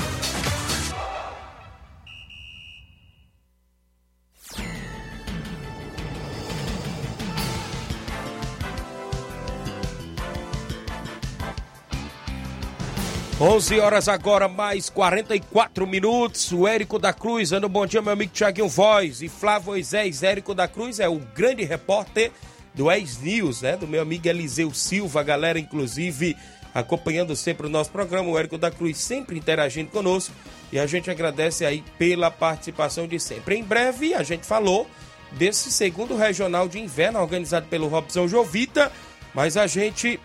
Onze horas agora, mais 44 minutos. O Érico da Cruz, dando um bom dia, meu amigo Tiaguinho Voz. E Flávio Moisés, Érico da Cruz é o grande repórter do Ex News, né? Do meu amigo Eliseu Silva, a galera, inclusive, acompanhando sempre o nosso programa. O Érico da Cruz sempre interagindo conosco. E a gente agradece aí pela participação de sempre. Em breve, a gente falou desse segundo regional de inverno organizado pelo Robson Jovita, mas a gente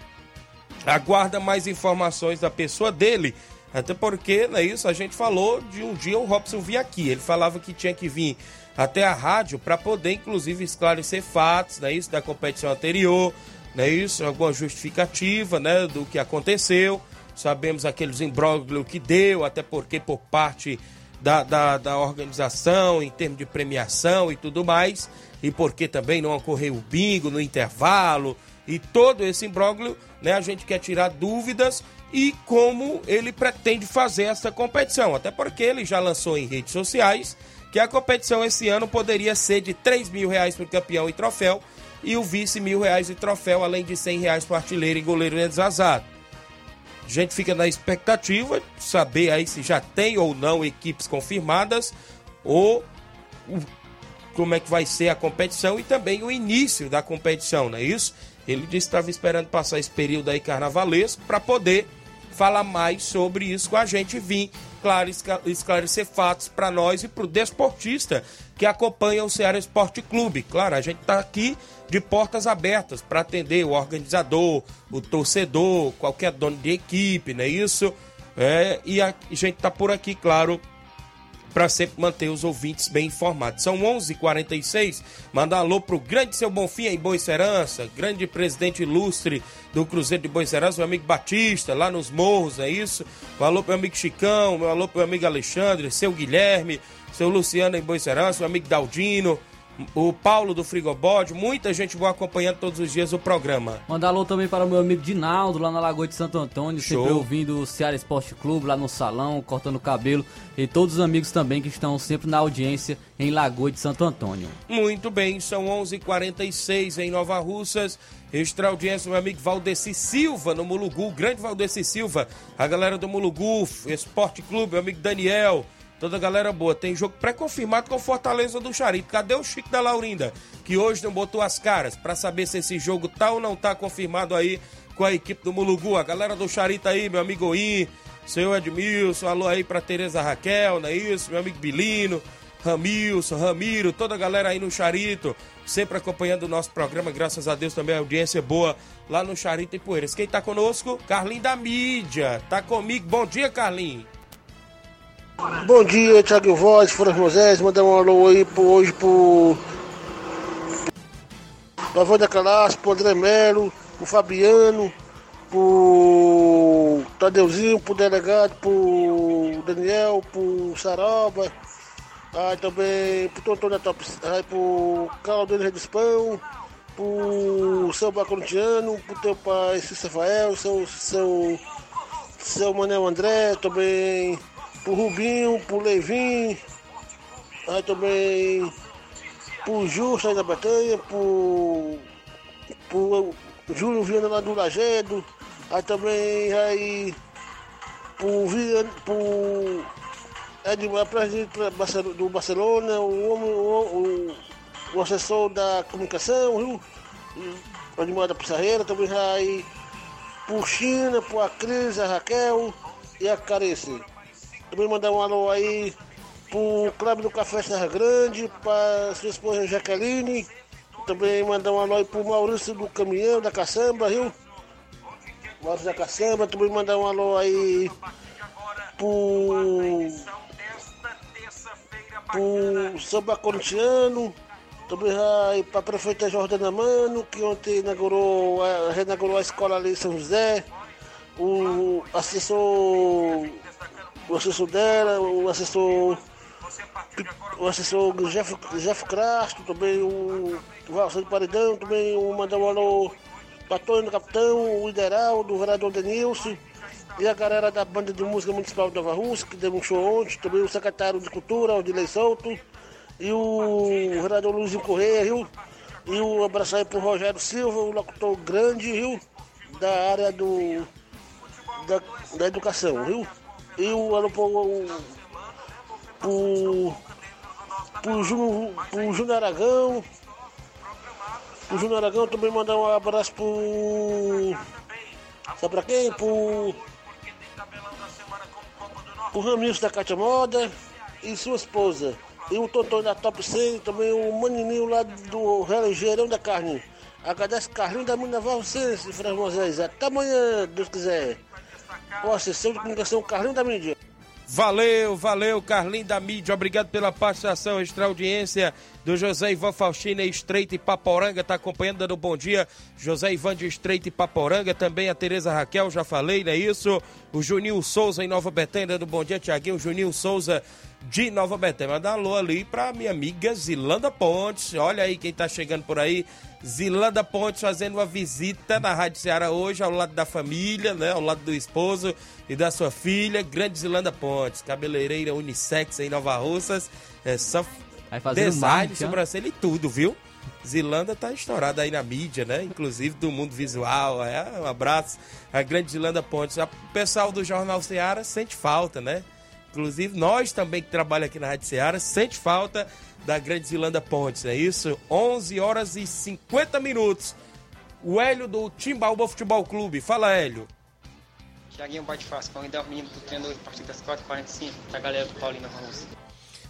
aguarda mais informações da pessoa dele. Até porque, não é isso? A gente falou de um dia o Robson vir aqui. Ele falava que tinha que vir até a rádio para poder, inclusive, esclarecer fatos, né, isso, da competição anterior, né, isso, alguma justificativa, né, do que aconteceu. Sabemos aqueles imbróglios que deu, até porque por parte da, da, da organização, em termos de premiação e tudo mais, e porque também não ocorreu o bingo no intervalo, e todo esse imbróglio, né, a gente quer tirar dúvidas e como ele pretende fazer essa competição, até porque ele já lançou em redes sociais que a competição esse ano poderia ser de 3 mil reais para o campeão e troféu e o vice mil reais e troféu, além de 100 reais para artilheiro e goleiro desazado. A gente fica na expectativa de saber aí se já tem ou não equipes confirmadas ou como é que vai ser a competição e também o início da competição, não é isso? Ele disse que estava esperando passar esse período aí carnavalesco para poder falar mais sobre isso com a gente vir claro, esclarecer fatos para nós e para o desportista que acompanha o Ceará Esporte Clube. Claro, a gente está aqui de portas abertas para atender o organizador, o torcedor, qualquer dono de equipe, não é isso? É, e a gente está por aqui, claro, para sempre manter os ouvintes bem informados. São 11:46. h 46 Manda alô pro grande seu Bonfim em Boa Serança, grande presidente ilustre do Cruzeiro de Boa Serança, meu amigo Batista, lá nos morros, é isso? Um alô meu amigo Chicão, meu alô meu amigo Alexandre, seu Guilherme, seu Luciano em Boa Serança, meu amigo Daldino, o Paulo do Frigobode, muita gente boa acompanhando todos os dias o programa. Mandar alô também para o meu amigo Dinaldo, lá na Lagoa de Santo Antônio, Show. sempre ouvindo o Ceará Esporte Clube, lá no salão, cortando cabelo, e todos os amigos também que estão sempre na audiência em Lagoa de Santo Antônio. Muito bem, são 11:46 h 46 em Nova Russas. Extra audiência, meu amigo Valdeci Silva, no Mulugu, grande Valdeci Silva, a galera do Mulugu, Esporte Clube, meu amigo Daniel, Toda a galera boa. Tem jogo pré-confirmado com Fortaleza do Charito. Cadê o Chico da Laurinda? Que hoje não botou as caras para saber se esse jogo tá ou não tá confirmado aí com a equipe do Mulugu. A galera do Charito aí, meu amigo Oim, seu Edmilson, alô aí pra Tereza Raquel, não é isso? Meu amigo Bilino, Ramilson, Ramiro, toda a galera aí no Charito, sempre acompanhando o nosso programa, graças a Deus também a audiência boa lá no Charito e Poeiras. Quem tá conosco? Carlinho da mídia, tá comigo. Bom dia, Carlinho. Bom dia, Thiago Voz, Fora Moisés, mandar um alô aí pro, hoje pro. Pra Wanda Calaço, pro André Melo, pro Fabiano, pro Tadeuzinho, pro delegado, pro Daniel, pro Saroba, aí também pro Tonton da Top, aí pro Caldeiro Redispão, pro seu Bacorintiano, pro teu pai Cícero Rafael, seu, seu, seu Manel André, também pro Rubinho, pro Levin, aí também pro Justo aí da Batanha, pro, pro Júlio Viana lá do Lagedo, aí também aí pro, Vian- pro Edmar, presidente do Barcelona, o, homem, o, o, o assessor da comunicação, viu? Edmar da Pissarreira, também vai pro China, pro a Cris, a Raquel e a Carice. Também mandar um alô aí pro Clube do Café Serra Grande, pra sua esposa Jaqueline. Também mandar um alô aí pro Maurício do Caminhão, da Caçamba, viu? Maurício da Caçamba, também mandar um alô aí pro. pro Samba Corintiano, também vai pra prefeita Jordana Mano, que ontem inaugurou, a- reinaugurou a escola ali em São José, o assessor. O assessor dela, o assessor. O assessor Jeff, Jeff Crasto, também o Valsão Paredão, também o mandar um alô do Capitão, o Ideral, do vereador Denilson, e a galera da banda de música municipal de Nova Rússia, que deu um show ontem, também o secretário de Cultura, o Dilei Souto, e o vereador Luizinho Correia, viu? E um abraço aí pro Rogério Silva, o locutor grande, viu? Da área do. da, da educação, viu? E o pro. pro. pro Júnior pro Júnior Aragão. O Júnior Aragão também mandar um abraço pro. Sabe pra quem? Pro. Pro Ramilson da Cátia Moda e sua esposa. E o Tontão da Top 100, também o Manininho lá do Religeirão da Carne. Agradece Carlinho da Mina Valsense, Fran Moisés. Até amanhã, Deus quiser. O assessor de comunicação Carlinho da Mídia. Valeu, valeu, Carlinho da Mídia. Obrigado pela participação, extra audiência do José Ivan Faustina Estreito e Paporanga. Tá acompanhando, dando um bom dia. José Ivan de Estreito e Paporanga. Também a Tereza Raquel, já falei, não é isso? O Juninho Souza em Nova Betânia, dando um bom dia, Tiaguinho. Juninho Souza de Nova Betânia. Manda alô ali pra minha amiga Zilanda Pontes. Olha aí quem tá chegando por aí. Zilanda Pontes fazendo uma visita na Rádio Ceará hoje, ao lado da família, né? Ao lado do esposo e da sua filha, grande Zilanda Pontes, cabeleireira unissex em Nova Russas. É só Vai fazendo design, ó. sobrancelha e tudo, viu? Zilanda tá estourada aí na mídia, né? Inclusive do mundo visual. É, um abraço a grande Zilanda Pontes. O pessoal do Jornal Ceará sente falta, né? Inclusive nós também que trabalhamos aqui na Rádio Ceará sente falta da grande Zilanda Pontes, é isso? 11 horas e 50 minutos. O Hélio do Timbaúba Futebol Clube. Fala, Hélio. Tiaguinho bate fácil, convidar o menino do treinador a partir das 4h45 da galera do Paulino Ramos.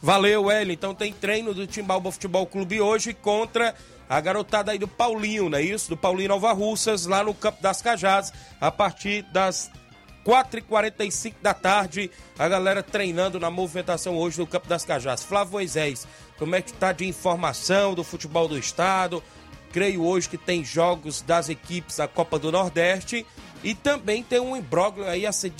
Valeu. Então tem treino do Timbaúba Futebol Clube hoje contra a garotada aí do Paulinho, não é isso? Do Paulinho Nova Russas, lá no Campo das Cajás, a partir das 4h45 da tarde, a galera treinando na movimentação hoje no Campo das Cajás. Flávio Moisés, como é que tá de informação do futebol do estado? Creio hoje que tem jogos das equipes da Copa do Nordeste e também tem um imbróglio aí a ser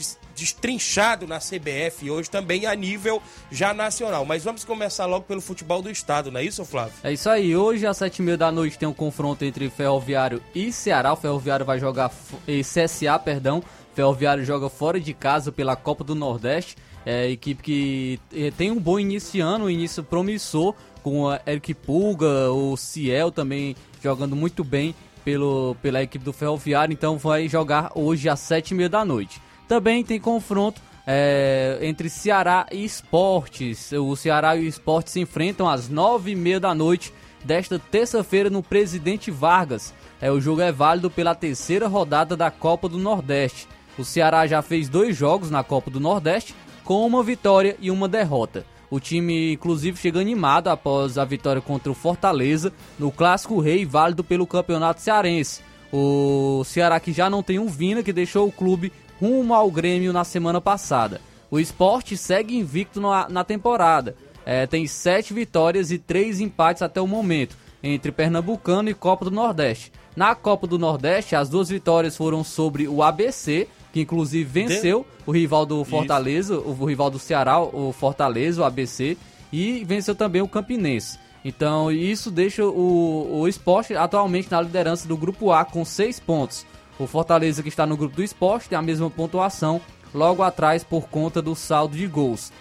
destrinchado na CBF hoje também a nível já nacional. Mas vamos começar logo pelo futebol do estado, não é isso, Flávio? É isso aí, hoje às sete e meia da noite tem um confronto entre Ferroviário e Ceará. O Ferroviário vai jogar, eh, CSA, perdão. Ferroviário joga fora de casa pela Copa do Nordeste. É equipe que eh, tem um bom início de ano, um início promissor, com a Eric Pulga, o Ciel também jogando muito bem pelo, pela equipe do Ferroviário. Então vai jogar hoje às sete e meia da noite. Também tem confronto é, entre Ceará e Esportes. O Ceará e o Esportes se enfrentam às nove e meia da noite desta terça-feira no Presidente Vargas. É, o jogo é válido pela terceira rodada da Copa do Nordeste. O Ceará já fez dois jogos na Copa do Nordeste, com uma vitória e uma derrota. O time, inclusive, chega animado após a vitória contra o Fortaleza no Clássico Rei, válido pelo Campeonato Cearense. O Ceará que já não tem um Vina, que deixou o clube rumo ao Grêmio na semana passada. O esporte segue invicto na, na temporada. É, tem sete vitórias e três empates até o momento, entre Pernambucano e Copa do Nordeste. Na Copa do Nordeste, as duas vitórias foram sobre o ABC, que inclusive venceu o rival do Fortaleza, o, o rival do Ceará, o Fortaleza, o ABC, e venceu também o Campinense. Então isso deixa o, o esporte atualmente na liderança do grupo A com seis pontos. O Fortaleza, que está no grupo do esporte, tem a mesma pontuação, logo atrás por conta do saldo de gols.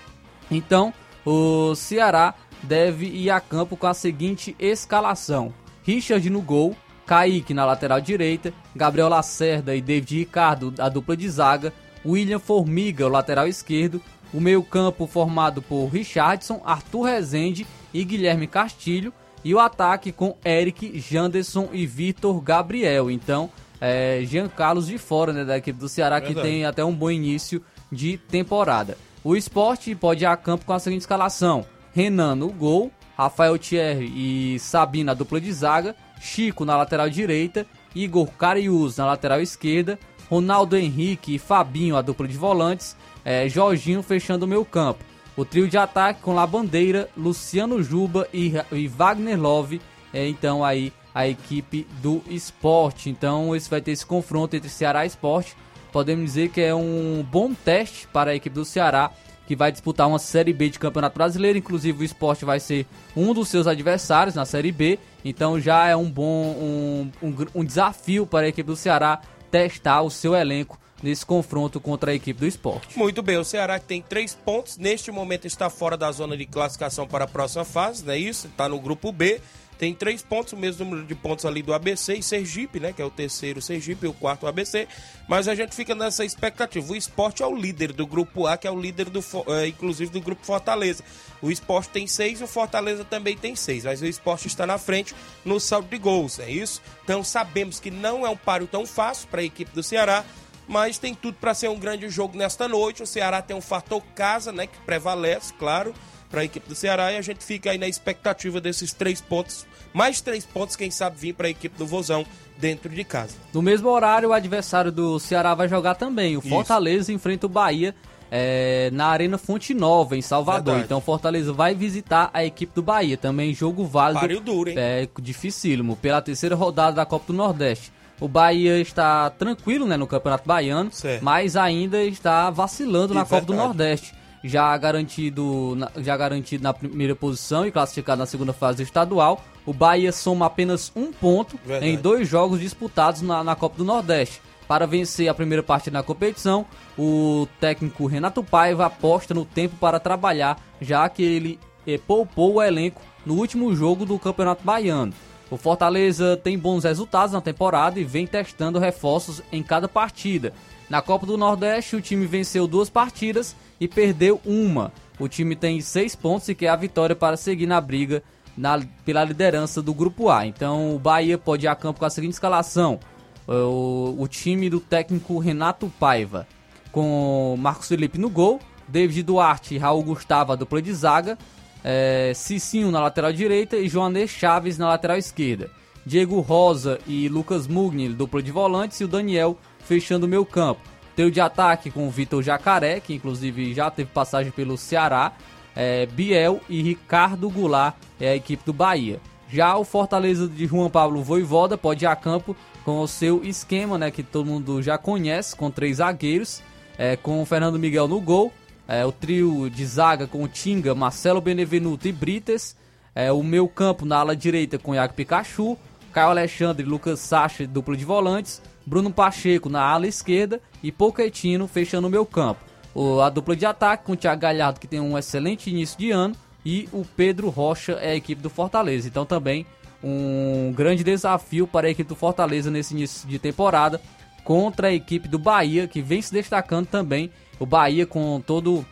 Então, o Ceará deve ir a campo com a seguinte escalação: Richard no gol, Kaique na lateral direita, Gabriel Lacerda e David Ricardo, a dupla de zaga, William Formiga, o lateral esquerdo. O meio-campo formado por Richardson, Arthur Rezende e Guilherme Castilho. E o ataque com Eric, Janderson e Vitor Gabriel. Então, é, Jean Carlos de fora né, da equipe do Ceará, que tem até um bom início de temporada. O esporte pode ir a campo com a seguinte escalação: Renan no gol, Rafael Thierry e Sabina, dupla de zaga, Chico na lateral direita, Igor Carius na lateral esquerda, Ronaldo Henrique e Fabinho, a dupla de volantes, é, Jorginho fechando o meio campo. O trio de ataque com Labandeira, Luciano Juba e, e Wagner Love, é, então aí a equipe do esporte. Então esse vai ter esse confronto entre Ceará e esporte. Podemos dizer que é um bom teste para a equipe do Ceará, que vai disputar uma Série B de Campeonato Brasileiro. Inclusive o esporte vai ser um dos seus adversários na Série B. Então já é um bom um, um, um desafio para a equipe do Ceará testar o seu elenco nesse confronto contra a equipe do esporte. Muito bem, o Ceará tem três pontos, neste momento está fora da zona de classificação para a próxima fase, não é isso? Está no grupo B, tem três pontos, o mesmo número de pontos ali do ABC e Sergipe, né? Que é o terceiro Sergipe e o quarto ABC. Mas a gente fica nessa expectativa. O esporte é o líder do grupo A, que é o líder do, eh, inclusive do grupo Fortaleza. O esporte tem seis e o Fortaleza também tem seis. Mas o esporte está na frente no saldo de gols, é isso? Então sabemos que não é um páreo tão fácil para a equipe do Ceará mas tem tudo para ser um grande jogo nesta noite. O Ceará tem um fator casa, né, que prevalece, claro, para a equipe do Ceará e a gente fica aí na expectativa desses três pontos, mais três pontos, quem sabe vir para a equipe do Vozão dentro de casa. No mesmo horário, o adversário do Ceará vai jogar também. O Isso. Fortaleza enfrenta o Bahia é, na Arena Fonte Nova, em Salvador. Verdade. Então, o Fortaleza vai visitar a equipe do Bahia. Também jogo válido. Páreo duro, hein? É, dificílimo. Pela terceira rodada da Copa do Nordeste. O Bahia está tranquilo né, no Campeonato Baiano, mas ainda está vacilando na E Copa do verdade. Nordeste. Já garantido, na- já garantido na primeira posição e classificado na segunda fase estadual. O Bahia soma apenas um ponto Verdade. em dois jogos disputados na, na Copa do Nordeste. Para vencer a primeira partida na competição, o técnico Renato Paiva aposta no tempo para trabalhar, já que ele eh, poupou o elenco no último jogo do Campeonato Baiano. O Fortaleza tem bons resultados na temporada e vem testando reforços em cada partida. Na Copa do Nordeste, o time venceu duas partidas e perdeu uma. O time tem seis pontos e quer a vitória para seguir na briga na- pela liderança do Grupo A. Então, o Bahia pode ir a campo com a seguinte escalação: o, o time do técnico Renato Paiva, com Marcos Felipe no gol, David Duarte e Raul Gustavo, a dupla de zaga, é, Cicinho na lateral direita e Joanê Chaves na lateral esquerda. Diego Rosa e Lucas Mugni, dupla de volantes, e o Daniel fechando o meio campo. Trio de ataque com o Vitor Jacaré, que inclusive já teve passagem pelo Ceará, é, Biel e Ricardo Goulart é a equipe do Bahia. Já o Fortaleza de Juan Pablo Voivoda pode ir a campo com o seu esquema, né, que todo mundo já conhece, com três zagueiros, é, com o Fernando Miguel no gol, é, o trio de zaga com o Tinga, Marcelo Benevenuto e Brites, é, o meio campo na ala direita com Iago Pikachu, Caio Alexandre, Lucas Sacha, dupla de volantes, Bruno Pacheco na ala esquerda e Pochettino fechando o meio campo. O- a dupla de ataque com o Thiago Galhardo, que tem um excelente início de ano, e o Pedro Rocha é a equipe do Fortaleza. Então também um grande desafio para a equipe do Fortaleza nesse início de temporada contra a equipe do Bahia, que vem se destacando também. O Bahia com todo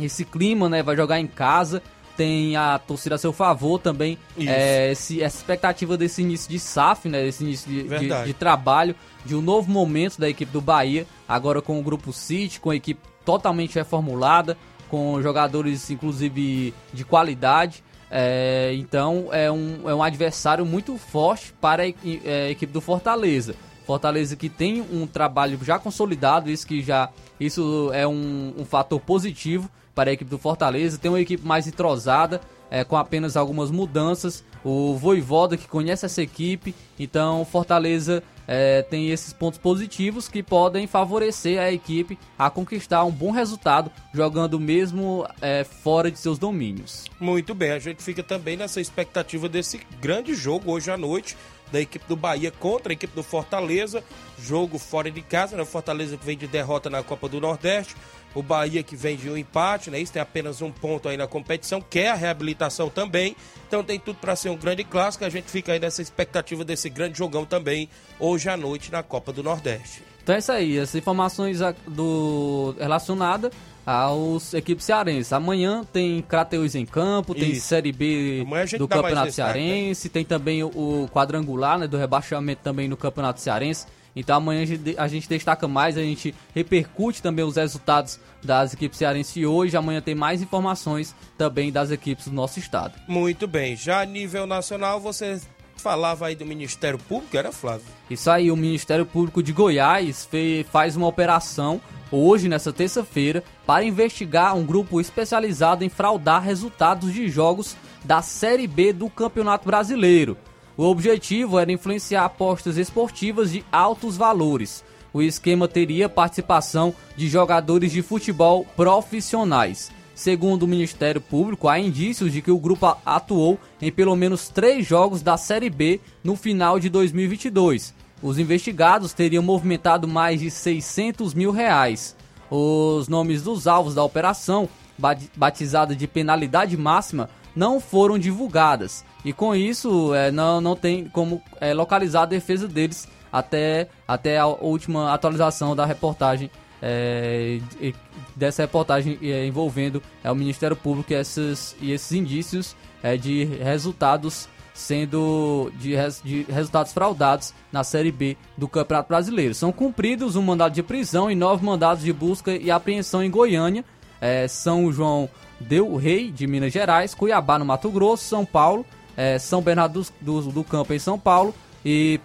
esse clima, né? Vai jogar em casa, tem a torcida a seu favor também. Isso. É, esse, essa expectativa desse início de SAF, né? Desse início de, de, de trabalho, de um novo momento da equipe do Bahia, agora com o Grupo City, com a equipe totalmente reformulada, com jogadores, inclusive, de qualidade. É, então é um, é um adversário muito forte para a é, a equipe do Fortaleza. Fortaleza que tem um trabalho já consolidado, isso que já isso é um, um fator positivo para a equipe do Fortaleza. Tem uma equipe mais entrosada, é, com apenas algumas mudanças. O Voivoda que conhece essa equipe, então Fortaleza é, tem esses pontos positivos que podem favorecer a equipe a conquistar um bom resultado jogando mesmo é, fora de seus domínios. Muito bem, a gente fica também nessa expectativa desse grande jogo hoje à noite da equipe do Bahia contra a equipe do Fortaleza. Jogo fora de casa, né? Fortaleza que vem de derrota na Copa do Nordeste. O Bahia que vem de um empate, né? Isso tem apenas um ponto aí na competição, quer a reabilitação também. Então tem tudo para ser um grande clássico. A gente fica aí nessa expectativa desse grande jogão também hoje à noite na Copa do Nordeste. Então é isso aí, as informações do relacionadas aos equipes cearenses. Amanhã tem Crateus em campo, tem Isso. Série B do Campeonato destaque, né? Cearense, tem também o, o quadrangular né, do rebaixamento também no Campeonato Cearense. Então amanhã a gente, a gente destaca mais, a gente repercute também os resultados das equipes cearenses e hoje. Amanhã tem mais informações também das equipes do nosso estado. Muito bem. Já a nível nacional, você falava aí do Ministério Público, era Flávio? Isso aí, o Ministério Público de Goiás faz uma operação hoje, nessa terça-feira, para investigar um grupo especializado em fraudar resultados de jogos da Série B do Campeonato Brasileiro. O objetivo era influenciar apostas esportivas de altos valores. O esquema teria participação de jogadores de futebol profissionais. Segundo o Ministério Público, há indícios de que o grupo atuou em pelo menos três jogos da Série B no final de 2022. Os investigados teriam movimentado mais de 600 mil reais. Os nomes dos alvos da operação, ba- batizada de penalidade máxima, não foram divulgadas. E com isso, é, não, não tem como é, localizar a defesa deles até, até a última atualização da reportagem é, dessa reportagem é, envolvendo é, o Ministério Público e esses, e esses indícios é, de resultados sendo de, res- de resultados fraudados na Série B do Campeonato Brasileiro. São cumpridos um mandado de prisão e nove mandados de busca e apreensão em Goiânia, é, São João Del Rei de Minas Gerais, Cuiabá no Mato Grosso, São Paulo, é, São Bernardo do, do, do Campo em São Paulo e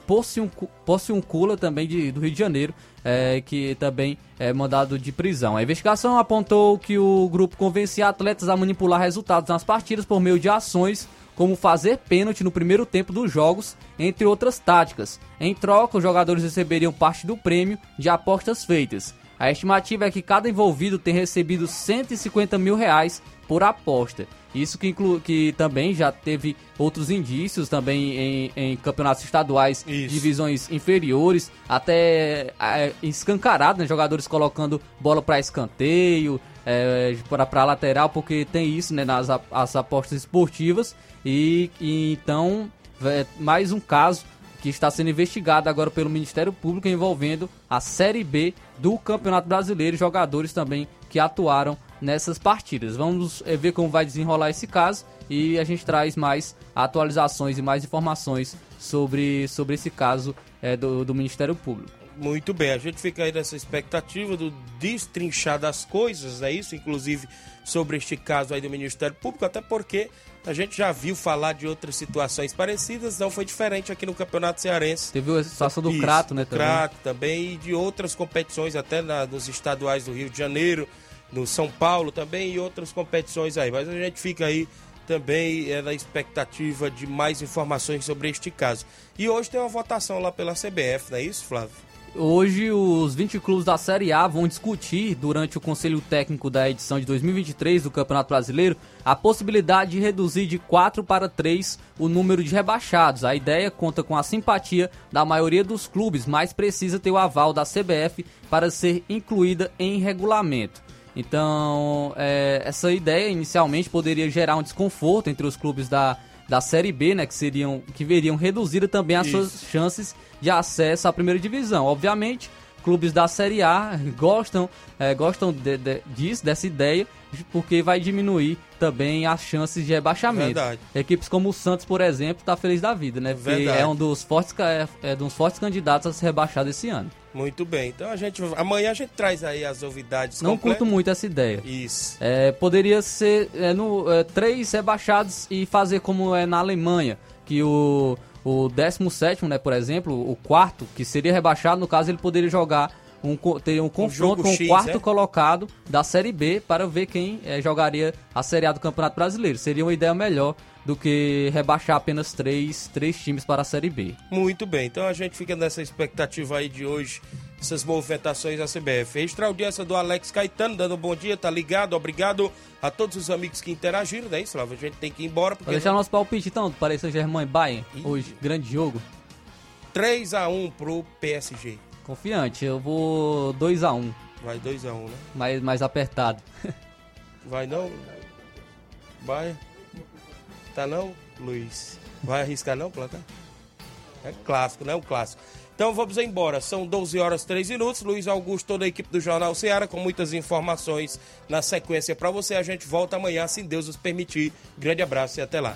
Pociuncula também de, do Rio de Janeiro, é, que também é mandado de prisão. A investigação apontou que o grupo convencia atletas a manipular resultados nas partidas por meio de ações como fazer pênalti no primeiro tempo dos jogos, entre outras táticas. Em troca, os jogadores receberiam parte do prêmio de apostas feitas. A estimativa é que cada envolvido tem recebido 150 mil reais por aposta. Isso que, inclui, que também já teve outros indícios também em, em campeonatos estaduais, divisões inferiores, até é, escancarado, né? Jogadores colocando bola para escanteio, é, para lateral, porque tem isso né, nas as apostas esportivas. E, e então, é, mais um caso que está sendo investigado agora pelo Ministério Público envolvendo a Série B do Campeonato Brasileiro e jogadores também que atuaram nessas partidas. Vamos eh, ver como vai desenrolar esse caso e a gente traz mais atualizações e mais informações sobre, sobre esse caso eh, do, do Ministério Público. Muito bem, a gente fica aí nessa expectativa do destrinchar das coisas, é isso? Inclusive sobre este caso aí do Ministério Público, até porque a gente já viu falar de outras situações parecidas, não foi diferente aqui no Campeonato Cearense. Teve a situação do Crato, né? do também. Crato também, e de outras competições, até na, nos estaduais do Rio de Janeiro, no São Paulo também, e outras competições aí. Mas a gente fica aí também é, na expectativa de mais informações sobre este caso. E hoje tem uma votação lá pela CBF, não é isso, Flávio? Hoje, os 20 clubes da Série A vão discutir, durante o Conselho Técnico da edição de 2023 do Campeonato Brasileiro, a possibilidade de reduzir de 4 para 3 o número de rebaixados. A ideia conta com a simpatia da maioria dos clubes, mas precisa ter o aval da CBF para ser incluída em regulamento. Então, é, essa ideia inicialmente poderia gerar um desconforto entre os clubes da, da Série B, né, que seriam que veriam reduzida também as Isso. suas chances de acesso à primeira divisão. Obviamente, clubes da Série A gostam, é, gostam de- de- disso, dessa ideia, porque vai diminuir também as chances de rebaixamento. Verdade. Equipes como o Santos, por exemplo, tá feliz da vida, né? Porque é um dos fortes, é, é um dos fortes candidatos a ser rebaixado esse ano. Muito bem, então a gente amanhã a gente traz aí as novidades Não completas. curto muito essa ideia. Isso. É, poderia ser é, no, é, três rebaixados e fazer como é na Alemanha, que o, o 17, né, por exemplo, o quarto, que seria rebaixado, no caso ele poderia jogar um, teria um confronto jogo com X, o quarto é? colocado da Série B para ver quem é, jogaria a Série A do Campeonato Brasileiro. Seria uma ideia melhor do que rebaixar apenas três, três times para a Série B. Muito bem, então a gente fica nessa expectativa aí de hoje, essas movimentações da CBF. Registrar a audiência do Alex Caetano, dando um bom dia, tá ligado? Obrigado a todos os amigos que interagiram, né, Flávio? A gente tem que ir embora, porque Vou deixar nosso palpite então, do Paris Saint-Germain e Bayern, hoje, grande jogo. 3x1 pro PSG. Confiante, eu vou 2x1. Um. Vai 2x1, um, né? Mais, mais apertado. Vai não? Vai? Tá não, Luiz? Vai arriscar não, planta? É clássico, né? Um clássico. Então vamos embora. São 12 horas 3 minutos. Luiz Augusto, toda a equipe do Jornal Ceará, com muitas informações na sequência para você. A gente volta amanhã, se Deus nos permitir. Grande abraço e até lá.